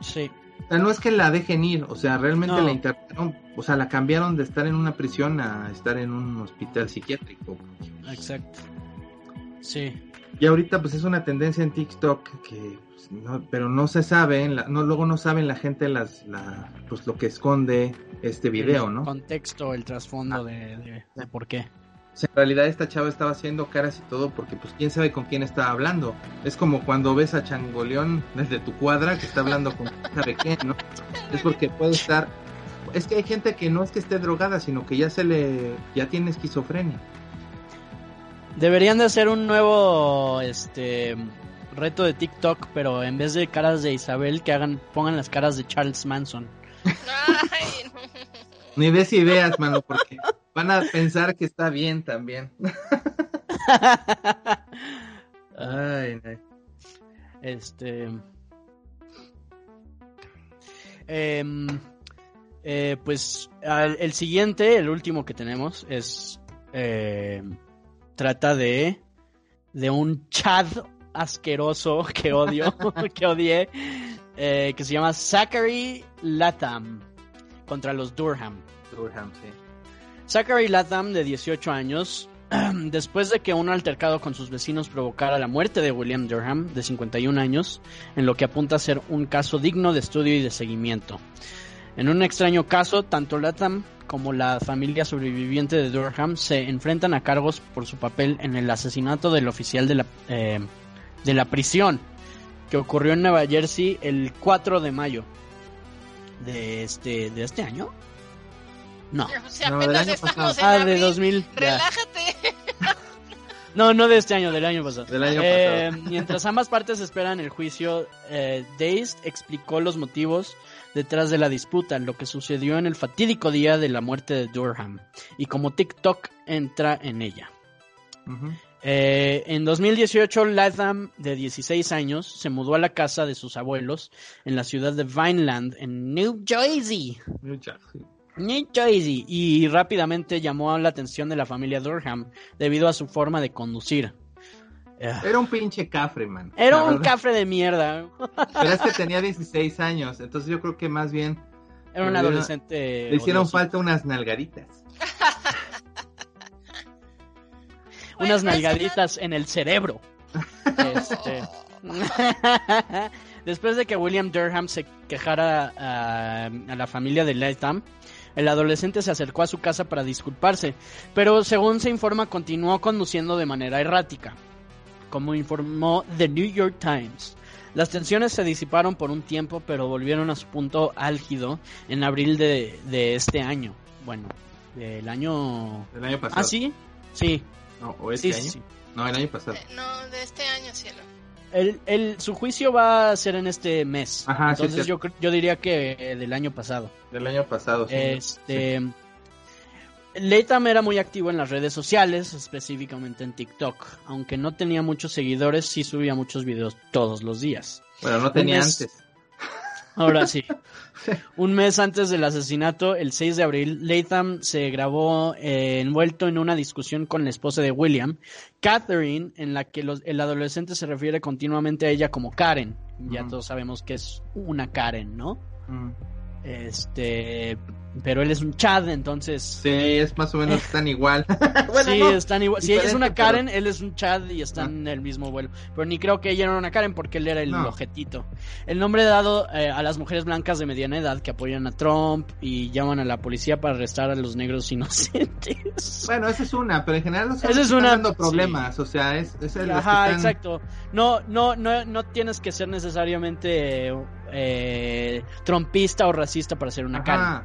Sí. O sea, no es que la dejen ir, o sea, realmente No. la internaron, o sea, la cambiaron de estar en una prisión a estar en un hospital psiquiátrico. Exacto. Sí. Y ahorita pues es una tendencia en TikTok que pues, no- pero no se sabe, en la- no luego no saben la gente las la, pues lo que esconde este video, El ¿no? contexto, el trasfondo de, de- de por qué. En realidad esta chava estaba haciendo caras y todo porque pues quién sabe con quién está hablando. Es como cuando ves a Changoleón desde tu cuadra que está hablando con quién sabe qué, ¿no? Es porque puede estar es que hay gente que no es que esté drogada, sino que ya se le ya tiene esquizofrenia. Deberían de hacer un nuevo este reto de TikTok, pero en vez de caras de Isabel que hagan pongan las caras de Charles Manson. Ay, no. Ni des ideas, mano, porque van a pensar que está bien también. Ay, no. Este. em, eh, pues al- el siguiente, el último que tenemos, es. em, trata de. De un Chad asqueroso que odio, que odié, eh, que se llama Zachary Latham contra los Durham. Durham, sí. Zachary Latham, de 18 años, después de que un altercado con sus vecinos provocara la muerte de William Durham, de 51 años, en lo que apunta a ser un caso digno de estudio y de seguimiento. En un extraño caso, tanto Latham como la familia sobreviviente de Durham se enfrentan a cargos por su papel en el asesinato del oficial de la, eh, de la prisión, que ocurrió en Nueva Jersey el 4 de mayo de este, de este año. No. O sea, No, del apenas año estamos en Ah, de abril. 2000. ya. Relájate. No, no de este año, del año pasado. Del año Eh, pasado. Mientras ambas partes esperan el juicio, eh, Dazed explicó los motivos detrás de la disputa, lo que sucedió en el fatídico día de la muerte de Durham, y cómo TikTok entra en ella. Ujú. Eh, en 2018, Latham, de 16 años, se mudó a la casa de sus abuelos en la ciudad de Vineland, en New Jersey. New Jersey y rápidamente llamó la atención de la familia Durham debido a su forma de conducir. Era un pinche cafre, man. Era un verdad. cafre de mierda. Pero es que tenía 16 años, entonces yo creo que más bien Era un adolescente. le hicieron falta unas nalgaditas. Unas Bueno, nalgaditas en el cerebro. Este, Después de que William Durham se quejara a, a la familia de Latham, el adolescente se acercó a su casa para disculparse, pero según se informa continuó conduciendo de manera errática, como informó The New York Times. Las tensiones se disiparon por un tiempo, pero volvieron a su punto álgido en abril de, de este año. Bueno, del año... El año pasado. ¿Ah, sí? Sí, No, ¿O este sí, año? sí. No, el año pasado. Eh, No, de este año, cielo. El, el- su juicio va a ser en este mes. Ajá, sí, Entonces sí. yo, yo diría que eh, del año pasado. Del año pasado, sí. Este. Latham era muy activo en las redes sociales, específicamente en TikTok. Aunque no tenía muchos seguidores, sí subía muchos videos todos los días. Bueno, no tenía mes- antes. Ahora sí. Un mes antes del asesinato, el 6 de abril, Latham se grabó eh, envuelto en una discusión con la esposa de William, Catherine, en la que los- el adolescente se refiere continuamente a ella como Karen. Ya todos sabemos que es una Karen, ¿no? Este, pero él es un Chad, entonces Sí, es más o menos tan igual. bueno, sí, no. están igual. Si ella es una pero- Karen, él es un Chad y están en el mismo vuelo. Pero ni creo que ella era una Karen porque él era el No. objetito. El nombre dado eh, a las mujeres blancas de mediana edad que apoyan a Trump y llaman a la policía para arrestar a los negros inocentes. Bueno, esa es una, pero en general los es están una- dando problemas, o sea, es, es el Ajá, están- exacto. No, no, no, no tienes que ser necesariamente eh, trompista o racista para ser una Karen.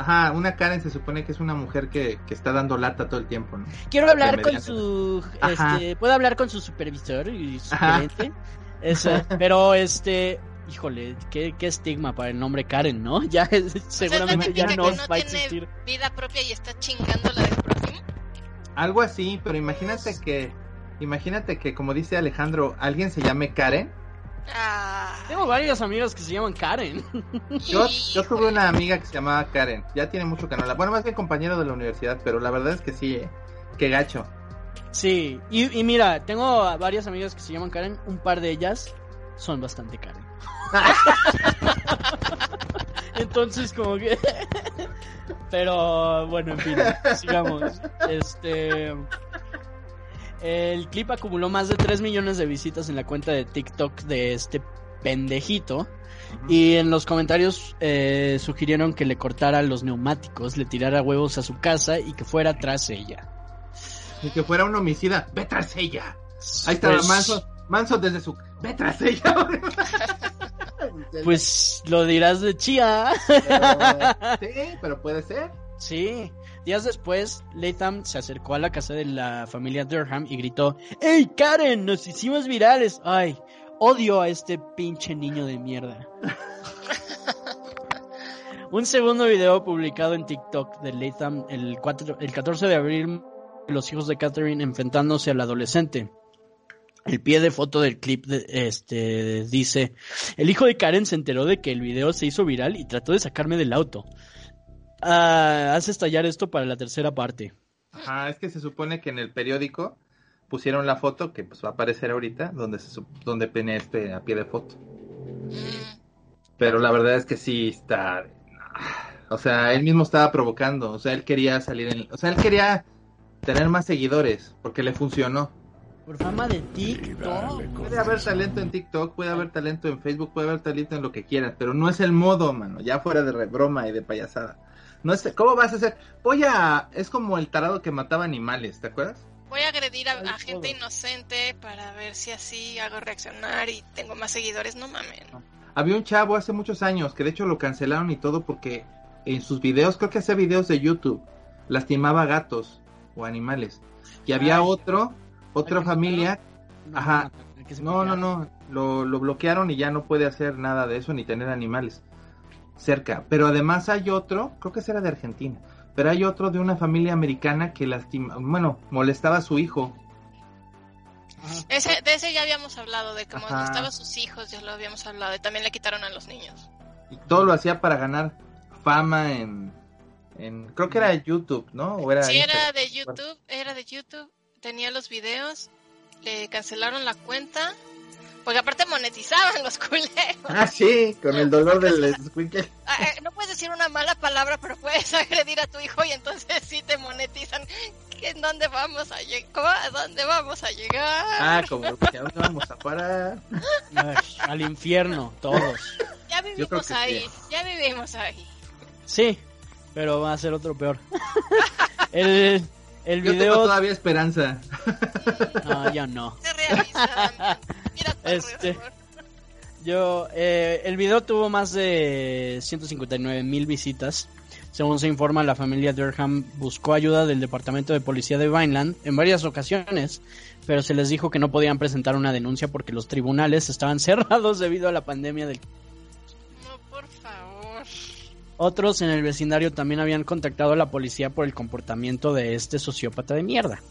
Ajá, una Karen se supone que es una mujer que, que está dando lata todo el tiempo, ¿no? Quiero hablar con su, Ajá. este, puedo hablar con su supervisor y su gerente. Eso, pero este, híjole, qué, qué estigma para el nombre Karen, ¿no? Ya es- seguramente ya no, que no va a tiene- existir. Vida propia y está chingando la del prójimo. Algo así, pero imagínate que, imagínate que como dice Alejandro, alguien se llame Karen. Ah, Tengo varios amigos que se llaman Karen. Yo, yo tuve una amiga que se llamaba Karen, ya tiene mucho que no la, bueno, más bien compañero de la universidad, pero la verdad es que sí, eh, qué gacho. Sí, y, y mira, tengo a varias amigas que se llaman Karen, un par de ellas son bastante Karen. Entonces como que pero bueno, en fin, sigamos. Este el clip acumuló más de 3 millones de visitas en la cuenta de TikTok de este pendejito y en los comentarios eh, sugirieron que le cortara los neumáticos, le tirara huevos a su casa y que fuera tras ella. Ni que fuera un homicida, ve tras ella. Ahí está Pues- Manso, Manso desde su, ve tras ella. Pues lo dirás de chía. Pero- sí, pero puede ser. Sí. Días después, Latham se acercó a la casa de la familia Durham y gritó: ¡Ey, Karen! ¡Nos hicimos virales! ¡Ay! Odio a este pinche niño de mierda. Un segundo video publicado en TikTok de Latham el, 4 el 14 de abril, los hijos de Catherine enfrentándose al adolescente. El pie de foto del clip de- este, dice, el hijo de Karen se enteró de que el video se hizo viral y trató de sacarme del auto. Ah, hace estallar esto para la tercera parte. Ajá, es que se supone que en el periódico pusieron la foto que pues va a aparecer ahorita, donde se donde pone este a pie de foto. Pero la verdad es que sí está. O sea, él mismo estaba provocando. O sea, él quería salir en. O sea, él quería tener más seguidores porque le funcionó. Por fama de TikTok. Puede haber talento en TikTok, puede haber talento en Facebook, puede haber talento en lo que quieras, pero no es el modo, mano. Ya fuera de re- broma y de payasada. No es, ¿Cómo vas a hacer? Voy a. Es como el tarado que mataba animales, ¿te acuerdas? voy a agredir a, Ay, a gente todo. inocente para ver si así hago reaccionar y tengo más seguidores. No mames. Había un chavo hace muchos años que de hecho lo cancelaron y todo porque en sus videos, creo que hacía videos de YouTube, lastimaba gatos o animales. Y había Ay. otro, otra ¿Al que familia. No, Ajá. No, no, no, lo, lo bloquearon y ya no puede hacer nada de eso ni tener animales cerca. Pero además hay otro, creo que ese era de Argentina, pero hay otro de una familia americana que lastima, bueno, molestaba a su hijo. Ese, de ese ya habíamos hablado, de cómo Ajá. estaban sus hijos, ya lo habíamos hablado. Y también le quitaron a los niños. Y todo lo hacía para ganar fama en, en creo que era YouTube, ¿no? O era Sí, era de YouTube, era de YouTube, tenía los videos, le cancelaron la cuenta, porque aparte monetizaban los culeros. Ah, sí, con el dolor del squinkle. Ah, eh, No puedes decir una mala palabra, pero puedes agredir a tu hijo y entonces sí te monetizan. ¿En dónde vamos a llegar? ¿A dónde vamos a llegar? Ah, como que ¿a dónde vamos a parar? Ay, al infierno, todos. ya vivimos ahí, sí. ya vivimos ahí. Sí, pero va a ser otro peor. El, el Yo tengo video... todavía esperanza. No, ya no. Se realiza. Mira Este. Yo, eh, el video tuvo más de 159 mil visitas. Según se informa, la familia Durham buscó ayuda del departamento de policía de Vineland en varias ocasiones, pero se les dijo que no podían presentar una denuncia porque los tribunales estaban cerrados debido a la pandemia del... Otros en el vecindario también habían contactado a la policía por el comportamiento de este sociópata de mierda.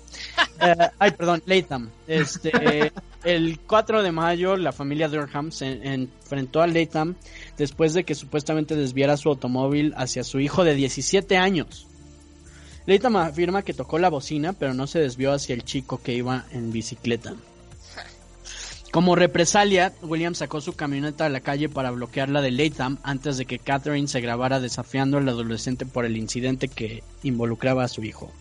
Eh, ay, perdón, Latham. Este, el 4 de mayo, la familia Durham se enfrentó a Latham después de que supuestamente desviara su automóvil hacia su hijo de 17 años. Latham afirma que tocó la bocina, pero no se desvió hacia el chico que iba en bicicleta. Como represalia, William sacó su camioneta a la calle para bloquearla de Latham antes de que Catherine se grabara desafiando al adolescente por el incidente que involucraba a su hijo.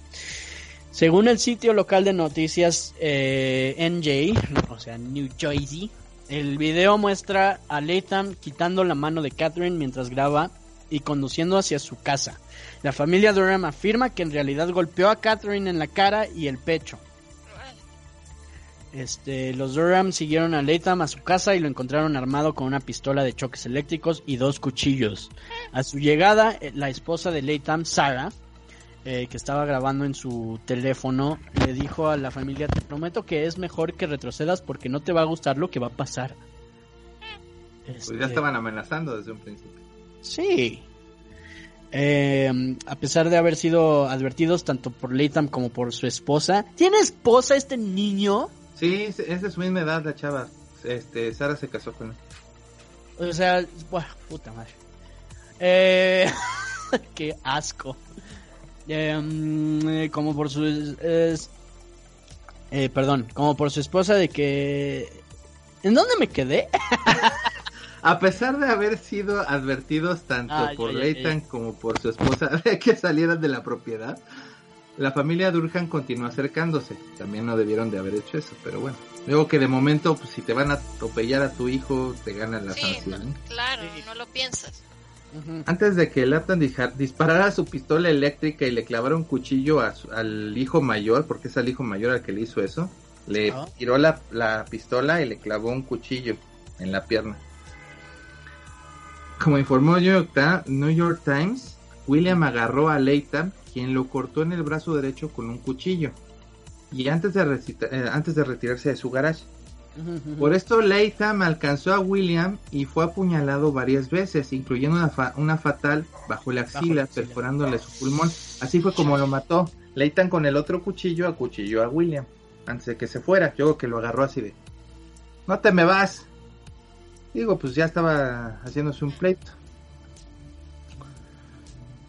Según el sitio local de noticias eh, NJ, o sea, New Jersey, el video muestra a Latham quitando la mano de Catherine mientras graba y conduciendo hacia su casa. La familia Durham afirma que en realidad golpeó a Catherine en la cara y el pecho. Este, los Durham siguieron a Latham a su casa y lo encontraron armado con una pistola de choques eléctricos y dos cuchillos. A su llegada, eh, la esposa de Latham, Sarah, eh, que estaba grabando en su teléfono, le dijo a la familia, te prometo que es mejor que retrocedas porque no te va a gustar lo que va a pasar. Pues ya Este, estaban amenazando desde un principio. Sí. Eh, a pesar de haber sido advertidos tanto por Latham como por su esposa. ¿Tiene esposa este niño? Sí, es es de su misma edad la chava. Este, Sara se casó con él. O sea, buah, puta madre. Eh, qué asco. Eh, mm, eh, como por su... es- eh, perdón, como por su esposa de que... ¿En dónde me quedé? A pesar de haber sido advertidos tanto Ah, por Leighton como por su esposa de que salieran de la propiedad, la familia Durhan continuó acercándose. También no debieron de haber hecho eso, pero bueno. Luego que de momento, pues, si te van a atropellar a tu hijo, te ganan la Sí, no, sanción. claro, Sí. no lo piensas. Antes de que Lapton disparara su pistola eléctrica y le clavara un cuchillo a su- al hijo mayor, porque es al hijo mayor al que le hizo eso, le Ah. tiró la, la pistola y le clavó un cuchillo en la pierna. Como informó New York, New York Times, William agarró a Leighton, quien lo cortó en el brazo derecho con un cuchillo. Y antes de, eh, antes de retirarse de su garage. Por esto Latham alcanzó a William y fue apuñalado varias veces, incluyendo una, fa- una fatal bajo la Bajo axila, la axila. perforándole su pulmón. Así fue como lo mató. Latham con el otro cuchillo acuchilló a William antes de que se fuera. Yo creo que lo agarró así de, no te me vas. Digo, pues ya estaba haciéndose un pleito.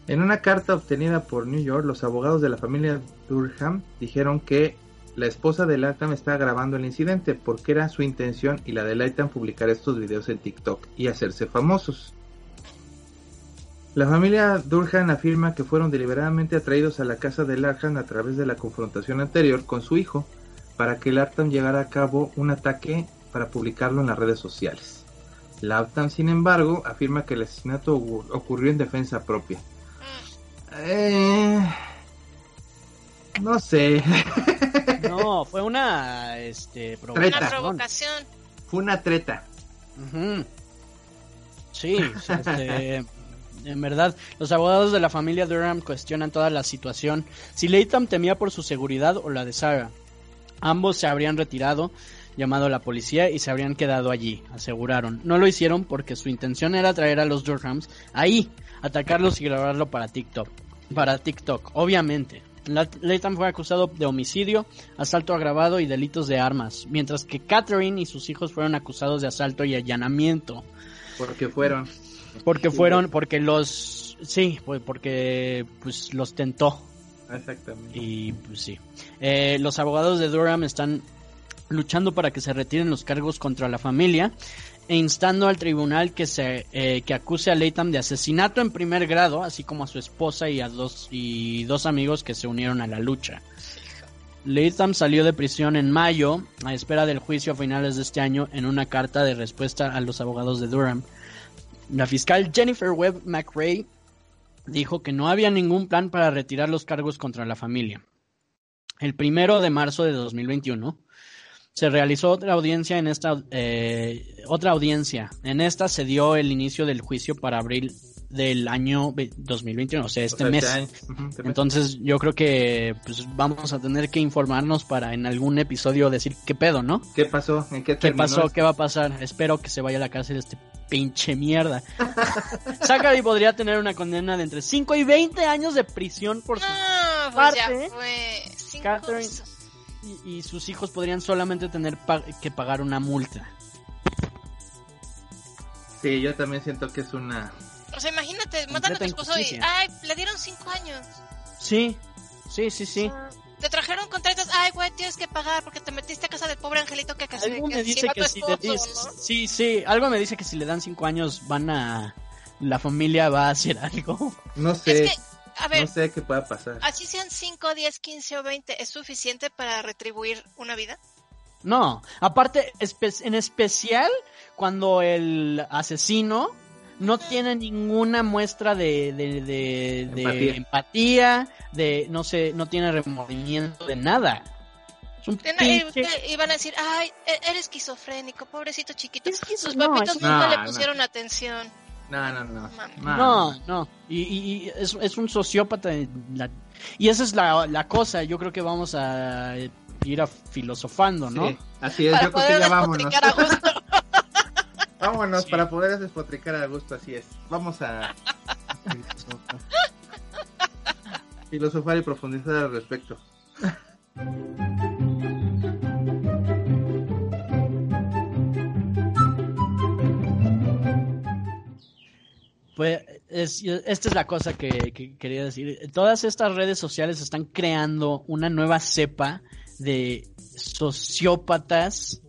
En una carta obtenida por New York, los abogados de la familia Durham dijeron que la esposa de Latham estaba grabando el incidente porque era su intención y la de Latham publicar estos videos en TikTok y hacerse famosos. La familia Durham afirma que fueron deliberadamente atraídos a la casa de Latham a través de la confrontación anterior con su hijo para que Latham llevara a cabo un ataque para publicarlo en las redes sociales. Latham, sin embargo, afirma que el asesinato ocur- ocurrió en defensa propia. Eh, no sé. No, fue una este, Una Treta. provocación. Fue una treta. Sí, o sea, este, en verdad, los abogados de la familia Durham cuestionan toda la situación. Si Latham temía por su seguridad o la de Sarah. Ambos se habrían retirado, llamado a la policía y se habrían quedado allí, aseguraron. No lo hicieron porque su intención era traer a los Durhams ahí, atacarlos y grabarlo para TikTok. Para TikTok, obviamente. La- Latham fue acusado de homicidio, asalto agravado y delitos de armas, mientras que Catherine y sus hijos fueron acusados de asalto y allanamiento. Porque fueron. Porque fueron, porque los, sí, pues porque pues los tentó Exactamente. y pues sí. Eh, los abogados de Durham están luchando para que se retiren los cargos contra la familia e instando al tribunal que se eh, que acuse a Latham de asesinato en primer grado, así como a su esposa y a dos y dos amigos que se unieron a la lucha. Latham salió de prisión en mayo a espera del juicio a finales de este año en una carta de respuesta a los abogados de Durham. La fiscal Jennifer Webb McRae dijo que no había ningún plan para retirar los cargos contra la familia. El primero de marzo de 2021 se realizó otra audiencia en esta eh, otra audiencia. En esta se dio el inicio del juicio para abril del año ve- 2021, o sea, este O sea, mes. este. Ujú, este mes. Entonces yo creo que pues vamos a tener que informarnos para en algún episodio decir qué pedo, ¿no? ¿Qué pasó? ¿En qué ¿Qué pasó? esto? ¿Qué va a pasar? Espero que se vaya a la cárcel este pinche mierda. Zachary podría tener una condena de entre 5 y 20 años de prisión por su... No, pues ya parte, fue. Cinco- Catherine- y, y sus hijos podrían solamente tener pa- que pagar una multa. Sí, yo también siento que es una... O sea, imagínate, matan a tu esposo y. Ay, le dieron cinco años. Sí, sí, sí, sí. O sea, Te trajeron contratos. Ay, güey, tienes que pagar porque te metiste a casa del pobre angelito que casi Algo que me dice que si le esposo, dices... ¿no? Sí, sí, algo me dice que si le dan 5 años van a... La familia va a hacer algo. No sé, Es que, a ver, no sé qué pueda pasar. así sean 5, 10, 15 o 20, ¿es suficiente para retribuir una vida? No, aparte, espe- en especial cuando el asesino no tiene ninguna muestra de, de, de- de Empatía. empatía, de, no sé, no tiene remordimiento de nada. Y, van a decir, ay, e- eres esquizofrénico, pobrecito chiquito. Sus no, papitos eso- nunca No, le no. pusieron atención. No, no, no. Mami. No, no. Y, y- y es, es un sociópata. la- Y esa es la, la cosa. Yo creo que vamos a ir a filosofando, ¿no? Sí, así es, Para yo creo poder que ya vámonos. despotricar a gusto. Vámonos Sí. para poder despotricar a gusto, así es. Vamos a filosofar y profundizar al respecto. Pues es- esta es la cosa que, que quería decir. Todas estas redes sociales están creando una nueva cepa de sociópatas.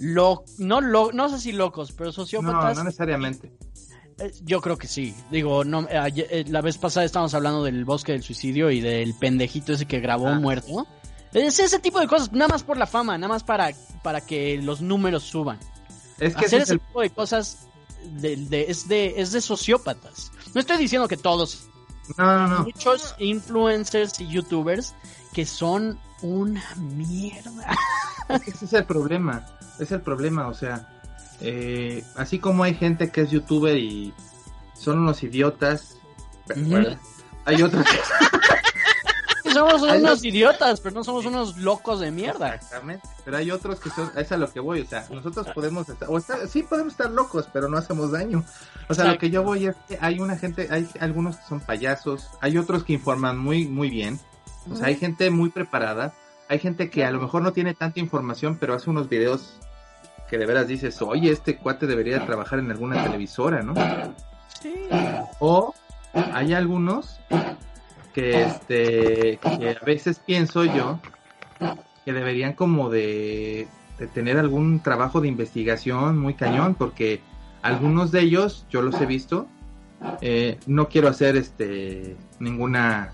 Lo, no, lo, no sé si locos, pero No, sociópatas. no necesariamente. Eh, Yo creo que sí. Digo, no, eh, la vez pasada estábamos hablando del bosque del suicidio y del pendejito ese que grabó Ah. muerto. Es ese tipo de cosas, nada más por la fama, nada más para, para que los números suban. Es que Hacer es ese el tipo de cosas de, de- es, de, es de sociópatas. No estoy diciendo que todos, No, no, no. muchos influencers y youtubers que son una mierda. Ese es el problema. Es el problema, o sea, eh, así como hay gente que es youtuber y son unos idiotas. ¿verdad? hay otros Somos unos idiotas, pero no somos unos locos de mierda. Exactamente. Pero hay otros que son, es a lo que voy, o sea, nosotros podemos estar, o estar, sí podemos estar locos, pero no hacemos daño. O sea, lo que yo voy es que hay una gente, hay algunos que son payasos, hay otros que informan muy, muy bien, o sea, hay gente muy preparada, hay gente que a lo mejor no tiene tanta información, pero hace unos videos que de veras dices, oye, este cuate debería trabajar en alguna televisora, ¿no? Sí. O hay algunos que este que a veces pienso yo que deberían como de, de tener algún trabajo de investigación muy cañón porque algunos de ellos yo los he visto eh, no quiero hacer este ninguna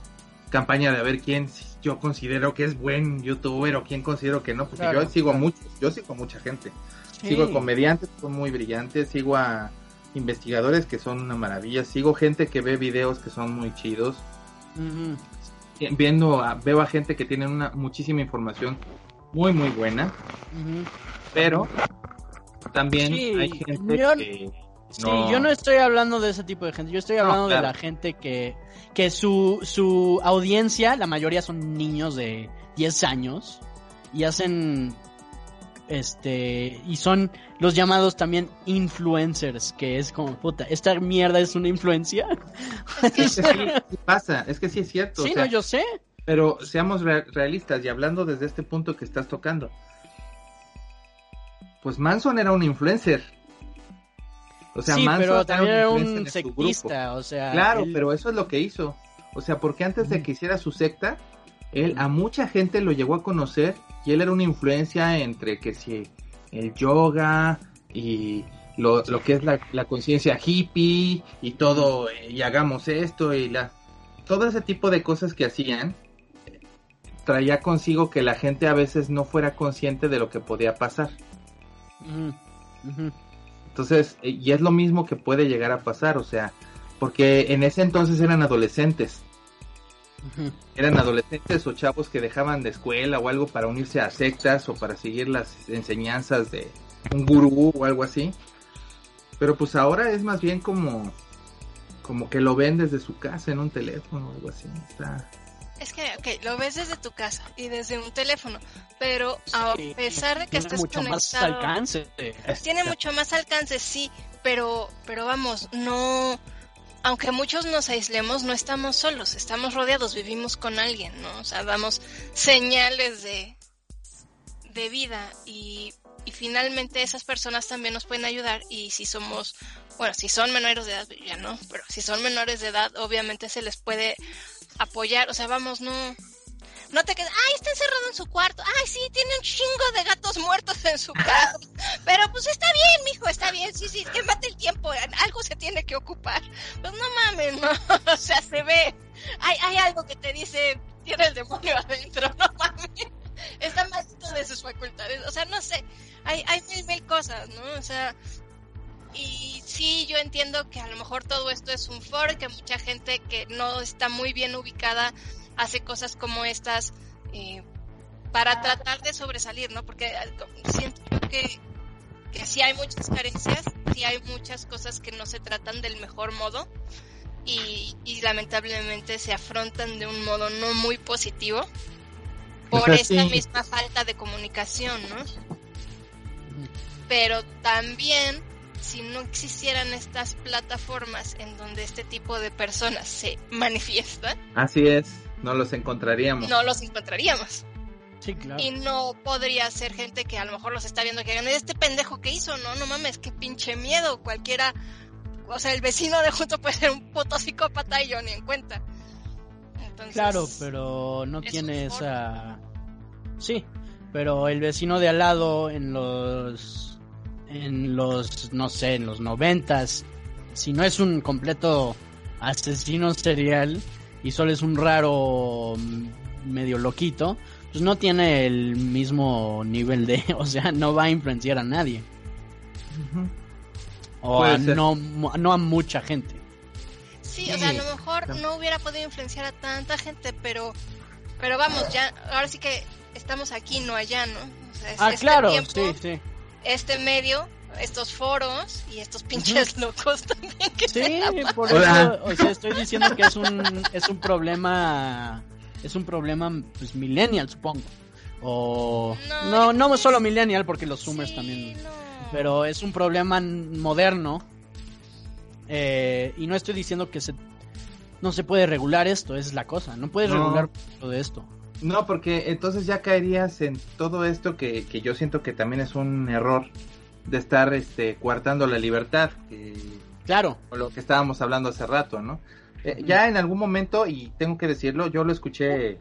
campaña de a ver quién yo considero que es buen youtuber o quién considero que no porque Claro, yo sigo a muchos yo sigo a mucha gente Sí. Sigo a comediantes que son muy brillantes, sigo a investigadores que son una maravilla, sigo gente que ve videos que son muy chidos, Ujú. Viendo a- veo a gente que tiene una muchísima información muy muy buena, pero también Sí, hay gente yo- que Sí, No. yo no estoy hablando de ese tipo de gente, yo estoy No, hablando de la gente que, que su, su audiencia, la mayoría son niños de 10 años y hacen este y son los llamados también influencers, que es como puta, esta mierda es una influencia. es que sí, sí pasa, es que sí es cierto, sí, o sea, no, yo sé. pero seamos rea- realistas y hablando desde este punto que estás tocando. Pues Manson era un influencer. O sea, sí, Manson pero también era un sectista, o sea, Claro, él- pero eso es lo que hizo. O sea, porque antes de que hiciera su secta, él a mucha gente lo llegó a conocer y él era una influencia entre que si el yoga y lo, lo que es la, la conciencia hippie y todo, eh, y hagamos esto y la... Todo ese tipo de cosas que hacían traía consigo que la gente a veces no fuera consciente de lo que podía pasar. Ujú. Entonces, eh, y es lo mismo que puede llegar a pasar, o sea, porque en ese entonces eran adolescentes, Eran adolescentes o chavos que dejaban de escuela o algo para unirse a sectas o para seguir las enseñanzas de un gurú o algo así. Pero pues ahora es más bien como como que lo ven desde su casa en un teléfono o algo así. Está... Es que, ok, lo ves desde tu casa y desde un teléfono, pero a pesar de que tiene estés mucho más conectado, alcance. tiene mucho más alcance, sí, pero, pero vamos, no, aunque muchos nos aislemos, no estamos solos, estamos rodeados, vivimos con alguien, ¿no? O sea, damos señales de, de vida y, y finalmente esas personas también nos pueden ayudar y si somos, bueno, si son menores de edad, ya no, pero si son menores de edad, obviamente se les puede apoyar, o sea, vamos, no, no te quedes, ay, está encerrado en su cuarto, ay, sí, tiene un chingo de gatos muertos en su casa, pero pues está bien, mijo, está bien, sí, sí, que mate el tiempo, algo se tiene que ocupar, pues no mames, no, o sea, se ve, hay, hay algo que te dice, tiene el demonio adentro, no mames, está maldito de sus facultades, o sea, no sé, hay, hay mil, mil cosas, ¿no? O sea, y sí, yo entiendo que a lo mejor todo esto es un for, que mucha gente que no está muy bien ubicada hace cosas como estas eh, para tratar de sobresalir, ¿no? Porque eh, siento que, que sí hay muchas carencias, sí hay muchas cosas que no se tratan del mejor modo y, y lamentablemente se afrontan de un modo no muy positivo por sea, esta sí. misma falta de comunicación, ¿no? Pero también, si no existieran estas plataformas en donde este tipo de personas se manifiestan, Así es, no los encontraríamos. no los encontraríamos. Sí, claro. Y no podría ser gente que a lo mejor los está viendo que hagan este pendejo que hizo, no, no mames, qué pinche miedo. Cualquiera, o sea, el vecino de junto puede ser un puto psicópata y yo ni en cuenta. Entonces, Claro, pero no es tiene esa... Sí, pero el vecino de al lado en los... En los, no sé, en los noventas, si no es un completo asesino serial y solo es un raro mm, medio loquito, pues no tiene el mismo nivel de, o sea, no va a influenciar a nadie. O a no, no a mucha gente. Sí, o sea, a lo mejor no hubiera podido influenciar a tanta gente, pero, pero vamos, ya, ahora sí que estamos aquí, no allá, ¿no? O sea, es Ah, este claro, tiempo, sí, sí. este medio, estos foros y estos pinches locos también que Sí, por eso, o sea, estoy diciendo que es un es un problema es un problema pues millennial, supongo. O No, no que- solo millennial porque los zoomers Sí, también, no. pero es un problema moderno. Eh, y no estoy diciendo que se no se puede regular esto, esa es la cosa, no puedes No. regular todo esto. No, porque entonces ya caerías en todo esto que, que yo siento que también es un error de estar este coartando la libertad, que, Claro, lo que estábamos hablando hace rato, ¿no? Eh, ya en algún momento, y tengo que decirlo, yo lo escuché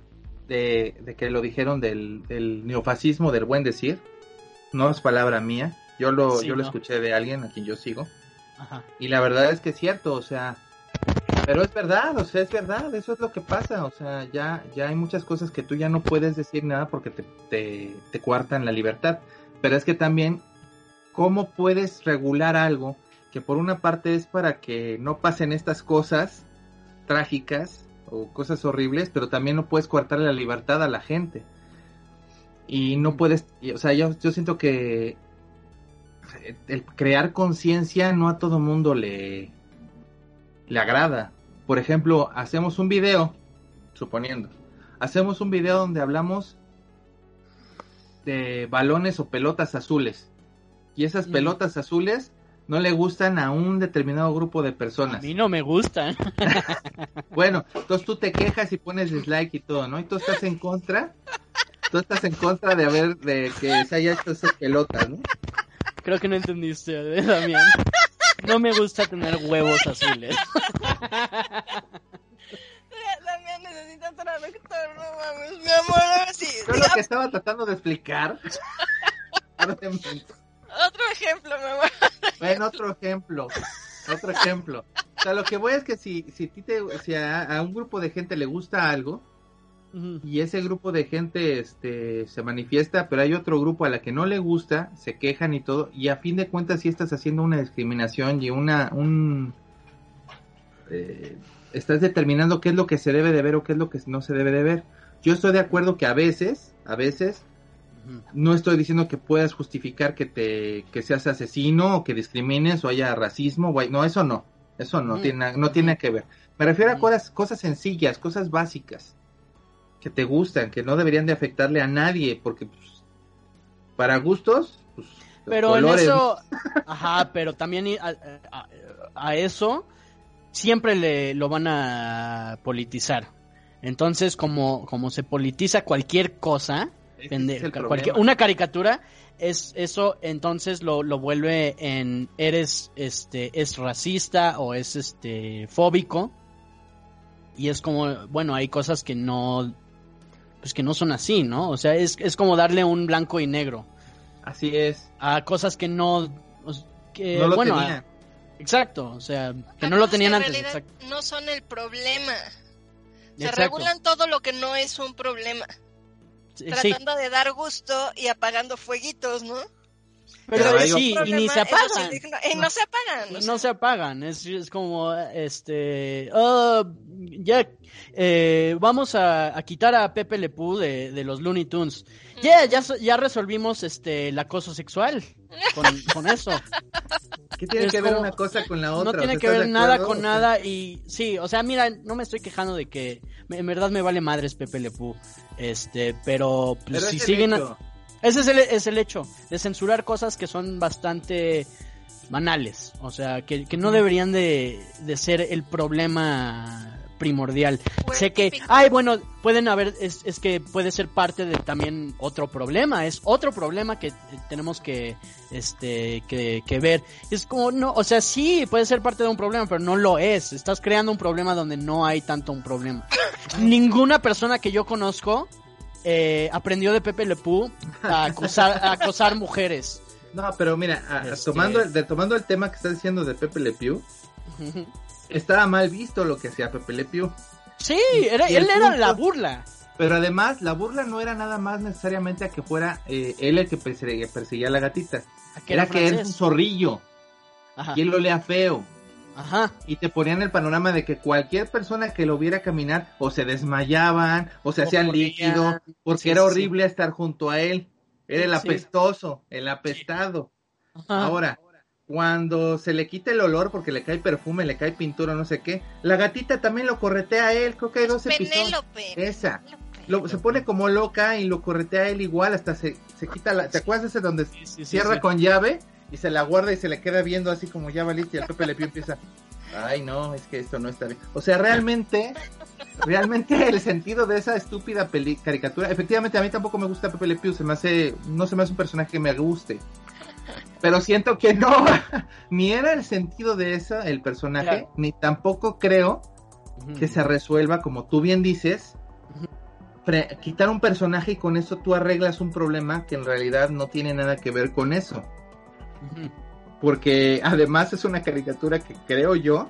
de, de que lo dijeron del, del neofascismo, del buen decir, no es palabra mía, yo lo, Sí, yo lo escuché de alguien a quien yo sigo, ajá. y la verdad es que es cierto, o sea, pero es verdad, o sea, es verdad, eso es lo que pasa, o sea, ya, ya hay muchas cosas que tú ya no puedes decir nada porque te, te, te coartan la libertad, pero es que también, ¿cómo puedes regular algo que por una parte es para que no pasen estas cosas trágicas o cosas horribles, pero también no puedes coartarle la libertad a la gente? Y no puedes, y, o sea, yo, yo siento que el crear conciencia no a todo mundo le, le agrada. Por ejemplo, hacemos un video, suponiendo, hacemos un video donde hablamos de balones o pelotas azules. Y esas Mm. pelotas azules no le gustan a un determinado grupo de A personas. mí no me gusta. Bueno, entonces tú te quejas y pones dislike y todo, ¿no? Y tú estás en contra. Tú estás en contra de haber, de que se haya hecho esas pelotas, ¿no? Creo que no entendiste, ¿eh, Damián. No me gusta tener huevos azules. Damián necesita traductor, no mames, mi amor, ahora sí. Yo lo que estaba tratando de explicar. Otro ejemplo, mi amor. Bueno, otro ejemplo. Otro ejemplo. O sea, lo que voy es que si, si, a ti te, si a, a un grupo de gente le gusta algo y ese grupo de gente este, se manifiesta, pero hay otro grupo a la que no le gusta, se quejan y todo, y a fin de cuentas sí estás haciendo una discriminación y una... un eh, Estás determinando qué es lo que se debe de ver o qué es lo que no se debe de ver. Yo estoy de acuerdo que a veces, a veces. No estoy diciendo que puedas justificar que te que seas asesino o que discrimines o haya racismo no eso no Eso no, Mm. tiene, no tiene que ver. Me refiero a Mm. cosas, cosas sencillas, cosas básicas, que te gustan, que no deberían de afectarle a nadie, porque pues, para gustos, pues, Pero colores, en eso, ajá, pero también a, a- a eso siempre le lo van a politizar. Entonces, como, como se politiza cualquier cosa, Una caricatura, es eso entonces lo, lo vuelve en eres este es racista o es este fóbico y es como bueno hay cosas que no pues que no son así no o sea es, es como darle un blanco y negro Así es. a cosas que no que, no lo bueno tenía. a- exacto o sea que A no lo tenían en antes exacto No son el problema. Se Exacto. regulan todo lo que no es un problema. Tratando de dar gusto y apagando fueguitos, ¿no? Pero sí y ni se sí, apagan eh, no se apagan. no se apagan, es, es como, este, "Ah, ya, eh, vamos a, a quitar a Pepe Le Pew de, de los Looney Tunes. Ya, ya, ya resolvimos, este, el acoso sexual con, con eso. ¿Qué tiene es que ver una cosa con la otra? No tiene que ¿estás ver nada con nada y, sí, o sea, mira, no me estoy quejando de que, en verdad me vale madres Pepe Le Pew, este, pero, pues, pero si siguen... ese es el, es el hecho, de censurar cosas que son bastante banales, o sea, que, que no deberían de, de ser el problema primordial. Pues, sé que, típico. ay, bueno, pueden haber, es, es que puede ser parte de también otro problema, es otro problema que tenemos que, este, que, que ver. Es como, no, o sea, sí, puede ser parte de un problema, pero no lo es. Estás creando un problema donde no hay tanto un problema. Ninguna persona que yo conozco eh, aprendió de Pepe Le Pew a acosar, a acosar mujeres. No, pero mira, a- Este- tomando, el, de- tomando el tema que estás diciendo de Pepe Le Pew, estaba mal visto lo que hacía Pepe Le Pew. Sí, era, él era la burla. Pero además, la burla no era nada más necesariamente a que fuera eh, él el que perseguía, perseguía a la gatita. a que Era que era un zorrillo Ajá, y él lo lea feo. Ajá. Y te ponían el panorama de que cualquier persona que lo viera caminar o se desmayaban o se O hacían líquido porque Sí, era sí, horrible estar junto a él. Era el Sí. apestoso, el apestado. ajá. Ahora, cuando se le quita el olor porque le cae perfume, le cae pintura, no sé qué, la gatita también lo corretea a él, creo que hay dos episodios. Penélope. Esa. Lo- se pone como loca y lo corretea a él igual, hasta se, se quita la... ¿Te acuerdas ese donde Sí, sí, sí, cierra sí. con llave y se la guarda y se le queda viendo así como ya valiste y el Pepe Le Pew empieza... Ay, no, es que esto no está bien. O sea, realmente, realmente el sentido de esa estúpida peli caricatura, efectivamente a mí tampoco me gusta Pepe Le Pew, se me hace, no se me hace un personaje que me guste. Pero siento que no, ni era el sentido de eso el personaje, Claro. ni tampoco creo que se resuelva, como tú bien dices, quitar un personaje y con eso tú arreglas un problema que en realidad no tiene nada que ver con eso. Porque además es una caricatura que creo yo,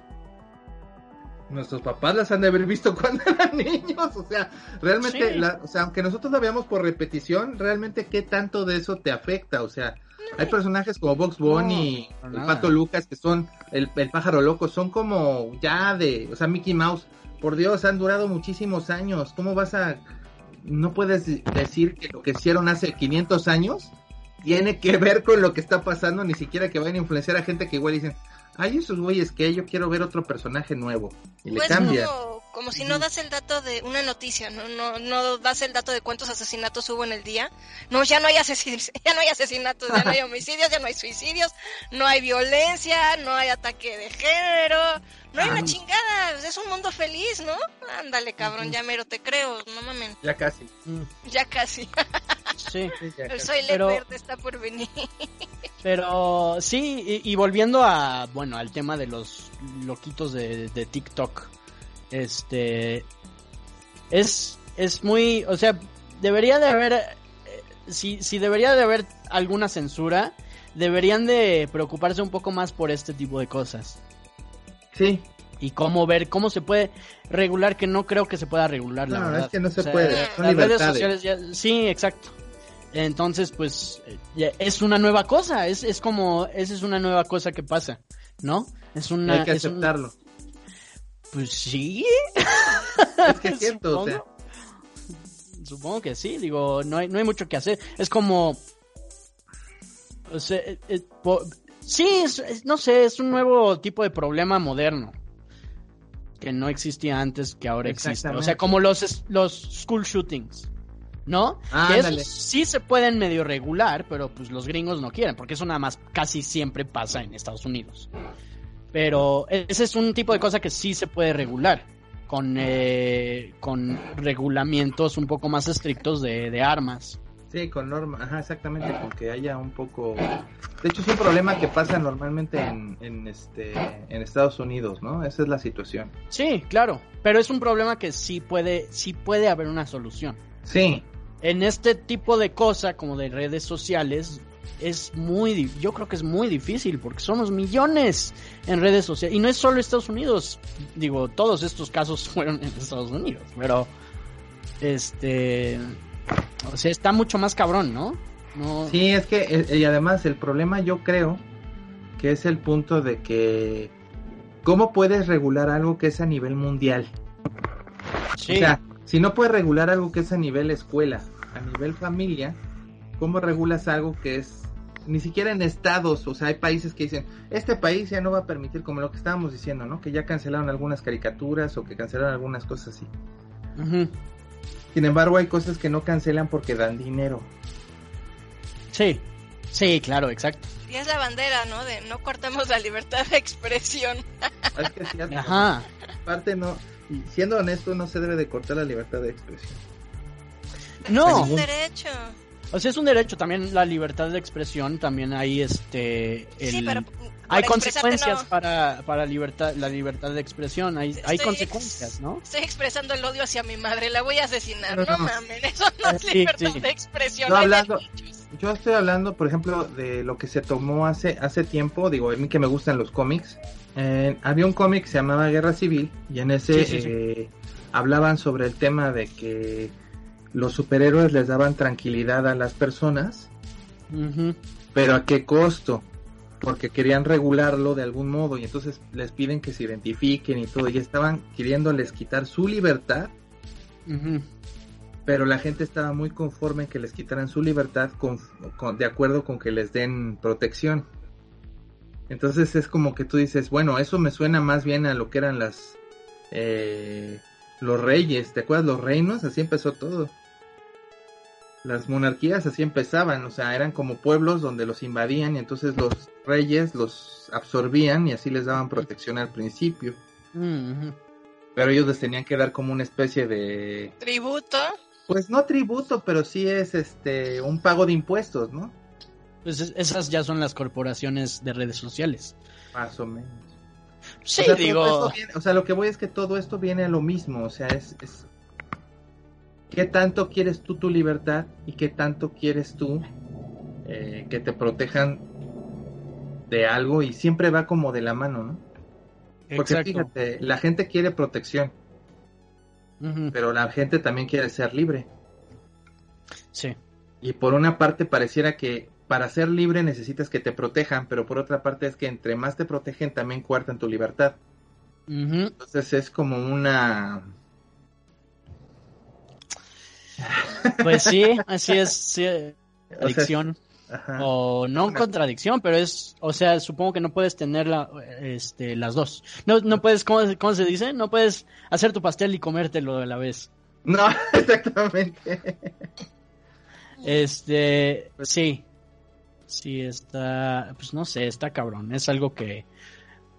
nuestros papás las han de haber visto cuando eran niños. O sea, realmente, Sí. la- o sea, aunque nosotros la veamos por repetición, realmente qué tanto de eso te afecta. O sea, hay personajes como Box Bunny, para el. Pato Lucas, que son el, el pájaro loco, son como ya de, o sea, Mickey Mouse. Por Dios, han durado muchísimos años. ¿Cómo vas a no puedes decir que lo que hicieron hace 500 años tiene que ver con lo que está pasando, ni siquiera que vayan a influenciar a gente que igual dicen, ay, esos güeyes que yo quiero ver otro personaje nuevo. Y le Pues cambia. como, como si no das el dato de una noticia, ¿no? No, no das el dato de cuántos asesinatos hubo en el día. No, ya no hay asesinatos, ya no hay asesinatos, ya no hay homicidios, ya no hay suicidios, no hay violencia, no hay ataque de género, no hay una Ah. chingada, es un mundo feliz, ¿no? Ándale, cabrón, ya mero te creo, no mamen, Ya casi. Mm, ya casi. Sí, ya casi. soy Pero- verde está por venir. pero sí, y, y volviendo a, bueno, al tema de los loquitos de, de TikTok, este, es, es muy, o sea, debería de haber, eh, si, si debería de haber alguna censura, deberían de preocuparse un poco más por este tipo de cosas. Sí, Y cómo ver, cómo se puede regular, que no creo que se pueda regular, la No, verdad. es que no se O sea, puede, son las redes libertades. sociales ya, sí, exacto. Entonces, pues, eh, ya es una nueva cosa, es, es como, esa es una nueva cosa que pasa, ¿no? Es una... hay que es un- aceptarlo. pues sí, Es que es cierto, o sea, Supongo. Que sí, digo, no hay, no hay mucho que hacer. Es como... O sea, eh, eh, po- Sí, es, no sé, es un nuevo tipo de problema moderno que no existía antes, que ahora existe. O sea, como los, los school shootings, ¿no? que sí se pueden medio regular, pero pues los gringos no quieren, porque eso nada más casi siempre pasa en Estados Unidos. Pero ese es un tipo de cosa que sí se puede regular con, eh, con regulamientos un poco más estrictos de, de armas. Sí, con norma, ajá, exactamente, con que haya un poco... De hecho es un problema que pasa normalmente en, en, este, en Estados Unidos, ¿no? Esa es la situación. Sí, claro, pero es un problema que sí puede, sí puede haber una solución. Sí. En este tipo de cosa, como de redes sociales, es muy, yo creo que es muy difícil porque somos millones en redes sociales y no es solo Estados Unidos, digo, todos estos casos fueron en Estados Unidos, pero este o sea, está mucho más cabrón, ¿no? Sí, es que, eh, y además el problema yo creo que es el punto de que, ¿cómo puedes regular algo que es a nivel mundial? Sí. O sea, si no puedes regular algo que es a nivel escuela, a nivel familia, ¿cómo regulas algo que es ni siquiera en estados, o sea, hay países que dicen, este país ya no va a permitir, como lo que estábamos diciendo, ¿no? Que ya cancelaron algunas caricaturas o que cancelaron algunas cosas así. Sin embargo, hay cosas que no cancelan porque dan dinero. Sí, sí, claro, exacto. Y es la bandera, ¿no? De no cortemos la libertad de expresión. Es que sí, Ajá. Aparte, no, siendo honesto, no se debe de cortar la libertad de expresión. No. Es un derecho. O sea, es un derecho también la libertad de expresión, también hay este... sí, pero hay consecuencias para, para libertad, la libertad de expresión, hay, hay consecuencias, ¿no? Estoy expresando el odio hacia mi madre, la voy a asesinar, no, mames, eso no es libertad de expresión. yo estoy hablando, por ejemplo, de lo que se tomó hace, hace tiempo, digo, a mí que me gustan los cómics, eh, había un cómic que se llamaba Guerra Civil y en ese eh, hablaban sobre el tema de que los superhéroes les daban tranquilidad a las personas, pero a qué costo porque querían regularlo de algún modo y entonces les piden que se identifiquen y todo y estaban queriéndoles quitar su libertad. Pero la gente estaba muy conforme en que les quitaran su libertad con, de acuerdo con que les den protección. Entonces es como que tú dices bueno eso me suena más bien a lo que eran las eh, los reyes te acuerdas los reinos así empezó todo las monarquías así empezaban, o sea, eran como pueblos donde los invadían y entonces los reyes los absorbían y así les daban protección al principio. Pero ellos les tenían que dar como una especie de tributo. Pues no tributo, pero sí es este un pago de impuestos, ¿no? Pues esas ya son las corporaciones de redes sociales. Más o menos. Sí, digo. o sea, lo que voy es que todo esto viene a lo mismo, o sea, es, es ¿Qué tanto quieres tú tu libertad y qué tanto quieres tú eh, que te protejan de algo? Y siempre va como de la mano, ¿no? Porque fíjate, la gente quiere protección, pero la gente también quiere ser libre. Sí. Y por una parte pareciera que para ser libre necesitas que te protejan, pero por otra parte es que entre más te protegen también cuartan tu libertad. Entonces es como una pues sí, así es, sí, adicción. O, no contradicción, pero es, o sea, supongo que no puedes tener este, las dos. No, no puedes, ¿cómo, se dice? No puedes hacer tu pastel y comértelo a la vez. No, exactamente. Este, sí. Sí, está, pues no sé, está cabrón. Es algo que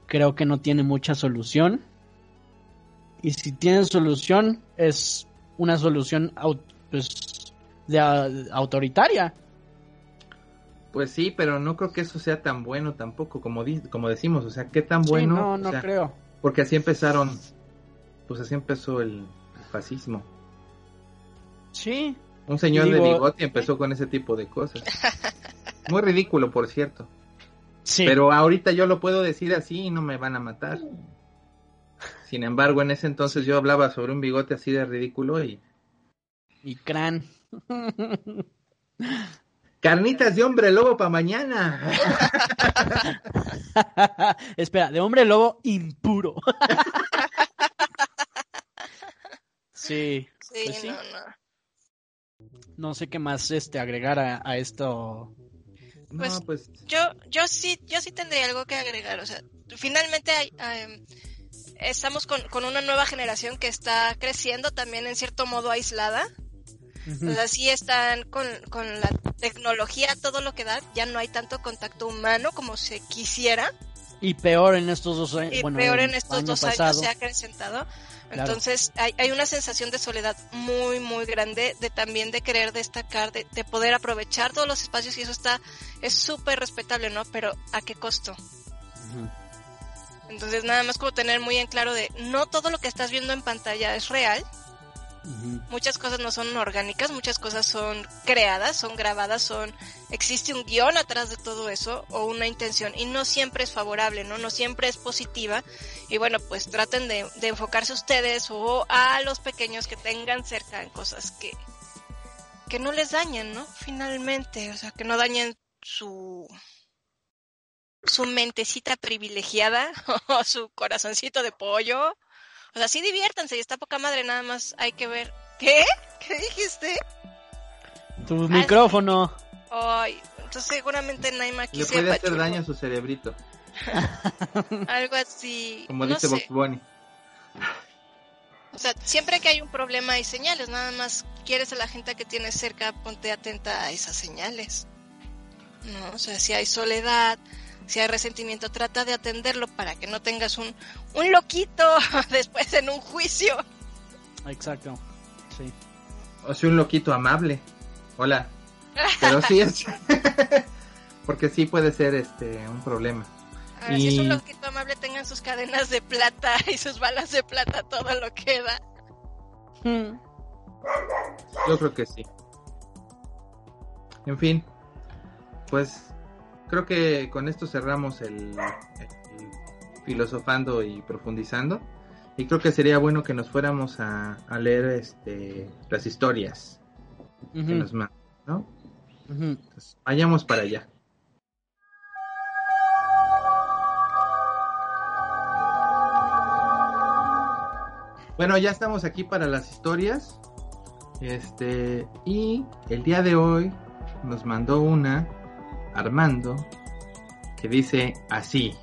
creo que no tiene mucha solución. Y si tiene solución, es una solución pues, de, autoritaria. Pues sí, pero no creo que eso sea tan bueno tampoco, como, como decimos, o sea, ¿qué tan bueno? no, no creo. Porque así empezaron, pues así empezó el, fascismo. Sí. Un señor de bigote empezó con ese tipo de cosas. Muy ridículo, por cierto. Sí. Pero ahorita yo lo puedo decir así y no me van a matar. Sin embargo, en ese entonces yo hablaba sobre un bigote así de ridículo y... Y crán. Carnitas de hombre lobo para mañana. Espera, de hombre lobo impuro. sí. Pues sí, No, no. no, sé qué más este agregar a, esto No, Pues, pues, Yo, yo sí, yo sí tendría algo que agregar. O sea, finalmente hay, em, estamos con, con una nueva generación que está creciendo también en cierto modo aislada. O sea, sí están con, con la tecnología, todo lo que da, ya no hay tanto contacto humano como se quisiera. Y peor en estos dos años. Y bueno, peor en estos año dos pasado. años se ha acrecentado. Entonces hay, hay una sensación de soledad muy, muy grande, de también de querer destacar, de, de poder aprovechar todos los espacios y eso está, es súper respetable, ¿no? Pero ¿a qué costo? Entonces nada más como tener muy en claro de no todo lo que estás viendo en pantalla es real, Muchas cosas no son orgánicas, muchas cosas son creadas, son grabadas, son existe un guion atrás de todo eso o una intención y no siempre es favorable, ¿no? No siempre es positiva y bueno, pues traten de, de enfocarse ustedes o a los pequeños que tengan cerca en cosas que que no les dañen, ¿no? Finalmente, o sea, que no dañen su su mentecita privilegiada o su corazoncito de pollo. O sea, sí diviértanse y está poca madre, nada más hay que ver. ¿Qué? ¿Qué dijiste? Tu micrófono. Ay, entonces seguramente Naima le puede hacer daño a su cerebrito, Algo así. como no dice. Box Bunny. O sea, siempre que hay un problema hay señales, nada más quieres a la gente que tienes cerca, ponte atenta a esas señales. No, o sea, si hay soledad, si hay resentimiento, trata de atenderlo para que no tengas un, un loquito después en un juicio. Exacto. Sí. O sea, un loquito amable. Hola. Pero sí es. Porque sí puede ser este un problema. Ahora, si es Y- un loquito amable, tengan sus cadenas de plata y sus balas de plata, todo lo que da. Yo creo que sí. En fin, pues creo que con esto cerramos el, el filosofando y profundizando. Y creo que sería bueno que nos fuéramos a, a leer este las historias que nos mandan, ¿no? Entonces, vayamos para allá. Bueno, ya estamos aquí para las historias. Este, y el día de hoy nos mandó una Armando que dice así.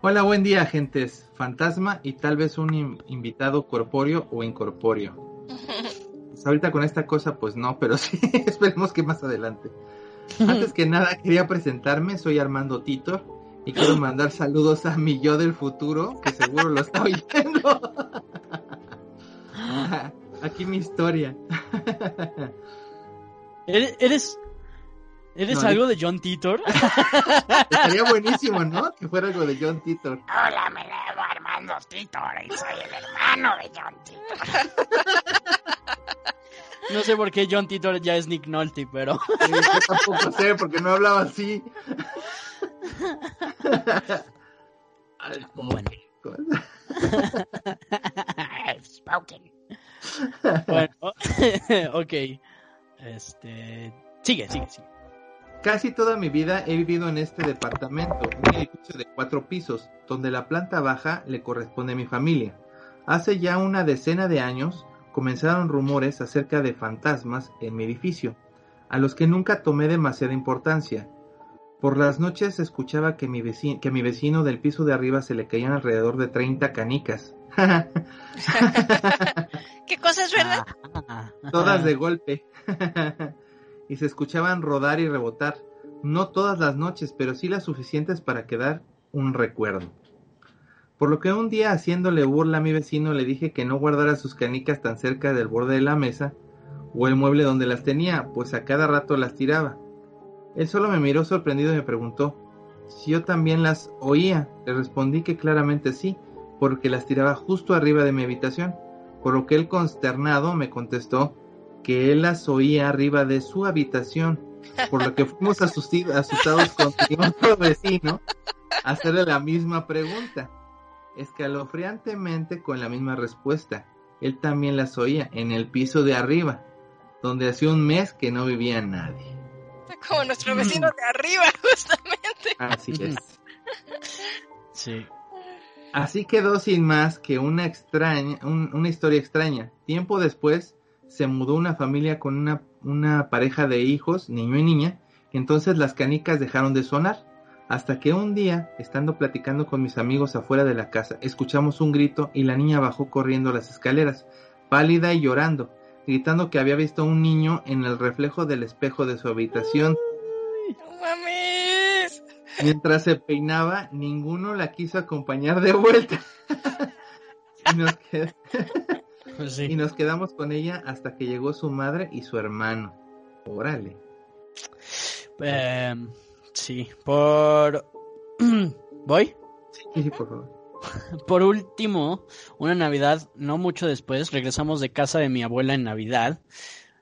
Hola, buen día, agentes fantasma y tal vez un in- invitado corpóreo o incorpóreo. Pues ahorita con esta cosa, pues no, pero sí, esperemos que más adelante. Antes que nada, quería presentarme, soy Armando Titor y quiero mandar saludos a mi yo del futuro, que seguro lo está oyendo. Aquí mi historia. ¿Eres, eres, No, algo de John Titor? Estaría buenísimo, ¿no? Que fuera algo de John Titor. Hola, me llamo Armando Titor y soy el hermano de John Titor. No sé por qué John Titor ya es Nick Nolte, pero... Sí, yo tampoco sé, porque no hablaba así. Ay, Bueno. I've spoken. Bueno, ok. Este... Sigue, sigue, sigue. Casi toda mi vida he vivido en este departamento, un edificio de cuatro pisos, donde la planta baja le corresponde a mi familia. Hace ya una decena de años comenzaron rumores acerca de fantasmas en mi edificio, a los que nunca tomé demasiada importancia. Por las noches escuchaba que mi vecino, que a mi vecino del piso de arriba se le caían alrededor de 30 canicas. ¿Qué cosa es verdad? Ah, todas de golpe. y se escuchaban rodar y rebotar. No todas las noches, pero sí las suficientes para quedar un recuerdo. Por lo que un día haciéndole burla a mi vecino le dije que no guardara sus canicas tan cerca del borde de la mesa o el mueble donde las tenía, pues a cada rato las tiraba. Él solo me miró sorprendido y me preguntó si yo también las oía. Le respondí que claramente sí, porque las tiraba justo arriba de mi habitación, por lo que él consternado me contestó que él las oía arriba de su habitación, por lo que fuimos asustados con mi otro vecino a hacerle la misma pregunta, escalofriantemente con la misma respuesta. Él también las oía en el piso de arriba, donde hacía un mes que no vivía nadie. Como nuestro vecino de arriba, justamente. Así es. Sí. Así quedó sin más que una extraña, un- una historia extraña. Tiempo después se mudó una familia con una, una pareja de hijos, niño y niña, Entonces las canicas dejaron de sonar, hasta que un día, estando platicando con mis amigos afuera de la casa, escuchamos un grito y la niña bajó corriendo las escaleras, pálida y llorando, gritando que había visto a un niño en el reflejo del espejo de su habitación. ¡No mames! Mientras se peinaba, ninguno la quiso acompañar de vuelta. y, nos Y nos quedamos con ella hasta que llegó su madre y su hermano. Órale. Eh, sí, por... ¿Voy? Sí, sí, por favor. Por último, una Navidad, no mucho después, regresamos de casa de mi abuela en Navidad,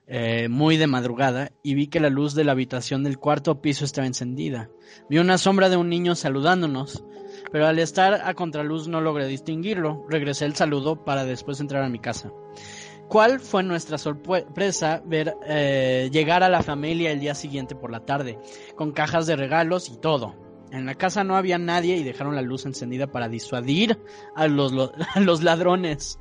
eh, muy de madrugada, y vi que la luz de la habitación del cuarto piso estaba encendida. Vi una sombra de un niño saludándonos, pero al estar a contraluz no logré distinguirlo. Regresé el saludo para después entrar a mi casa. ¿Cuál fue nuestra sorpresa ver eh, llegar a la familia el día siguiente por la tarde, con cajas de regalos y todo? En la casa no había nadie y dejaron la luz encendida para disuadir a los, lo- a los ladrones.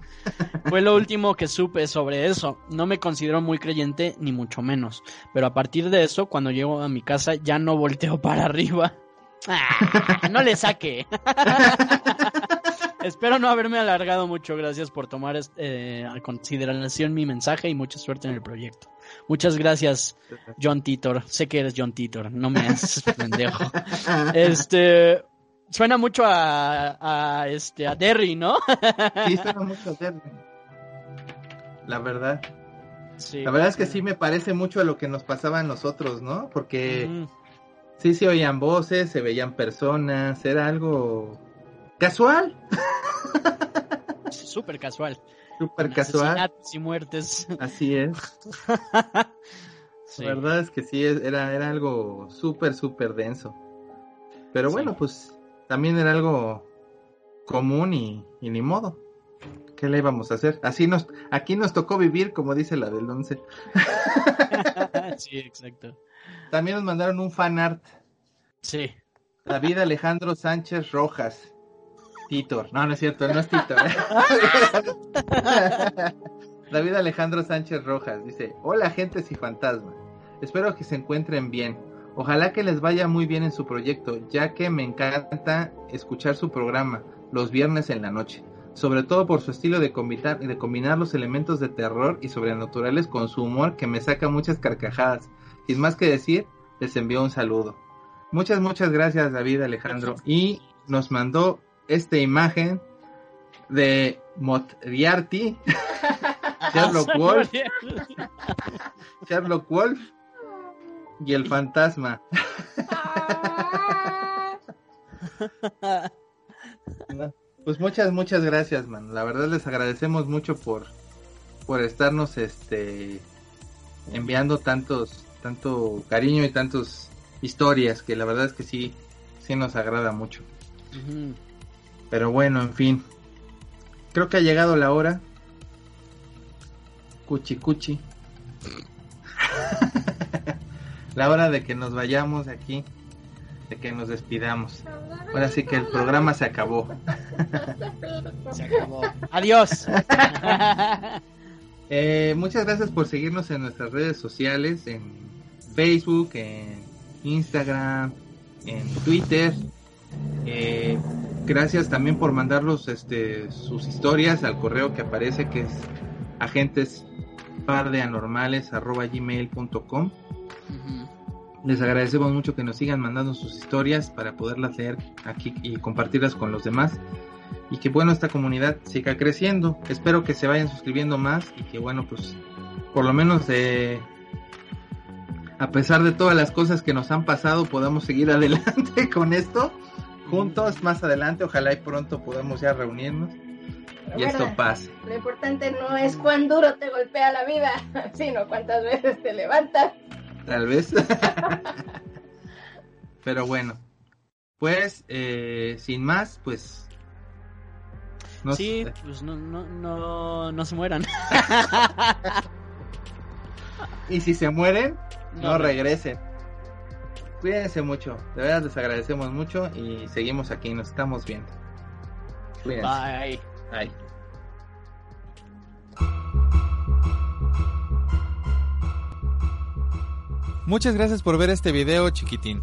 Fue lo último que supe sobre eso. No me considero muy creyente, ni mucho menos. Pero a partir de eso, cuando llego a mi casa, ya no volteo para arriba. Ah, no le saque. Espero no haberme alargado mucho. Gracias por tomar este, eh, a consideración mi mensaje y mucha suerte en el proyecto. Muchas gracias, John Titor. Sé que eres John Titor, no me haces pendejo. Este suena mucho a, a este a Derry, ¿no? Sí, suena mucho a Derry. La verdad. Sí. La verdad es que sí me parece mucho a lo que nos pasaba a nosotros, ¿no? Porque. Sí se oían voces, se veían personas, era algo casual, Súper casual. súper casual. Y muertes. Así es. Sí. La verdad es que sí, era, era algo súper, súper denso. Pero Sí. bueno, pues también era algo común y, y ni modo. ¿Qué le íbamos a hacer? Así nos, aquí nos tocó vivir, como dice la del 11. sí, exacto. También nos mandaron un fan art. Sí. David Alejandro Sánchez Rojas. Titor. No, no es cierto, no es Titor. David Alejandro Sánchez Rojas dice, hola gentes y fantasmas. Espero que se encuentren bien. Ojalá que les vaya muy bien en su proyecto, ya que me encanta escuchar su programa los viernes en la noche. Sobre todo por su estilo de combinar, de combinar los elementos de terror y sobrenaturales con su humor que me saca muchas carcajadas. Sin más que decir, les envío un saludo. Muchas, muchas gracias David Alejandro. Y nos mandó esta imagen de Moriarty, Sherlock Wolf, Sherlock Wolf y el fantasma. Pues muchas, muchas gracias, man. La verdad les agradecemos mucho por, por estarnos este enviando tantos, tanto cariño y tantas historias que la verdad es que sí, sí nos agrada mucho. Pero bueno, en fin. Creo que ha llegado la hora. Cuchi cuchi. la hora de que nos vayamos de aquí. De que nos despidamos. Ahora sí que el programa se acabó. Se acabó. Adiós. Eh, muchas gracias por seguirnos en nuestras redes sociales, en Facebook, en Instagram, en Twitter. Eh, gracias también por mandarlos este, sus historias al correo que aparece que es Ujú. Les agradecemos mucho que nos sigan mandando sus historias para poderlas leer aquí y compartirlas con los demás. Y que bueno, esta comunidad siga creciendo. Espero que se vayan suscribiendo más y que bueno, pues por lo menos eh, a pesar de todas las cosas que nos han pasado, podamos seguir adelante con esto. Juntos más adelante, ojalá y pronto podamos ya reunirnos y esto pase. Lo importante no es cuán duro te golpea la vida, sino cuántas veces te levantas. Tal vez. Pero bueno. Pues, eh, sin más, pues... no sí, sé. pues no, no, no, no se mueran. Y si se mueren, no, No, regresen. Cuídense mucho. De verdad les agradecemos mucho y seguimos aquí. Nos estamos viendo. Cuídense. Bye. Bye. Muchas gracias por ver este video, chiquitín.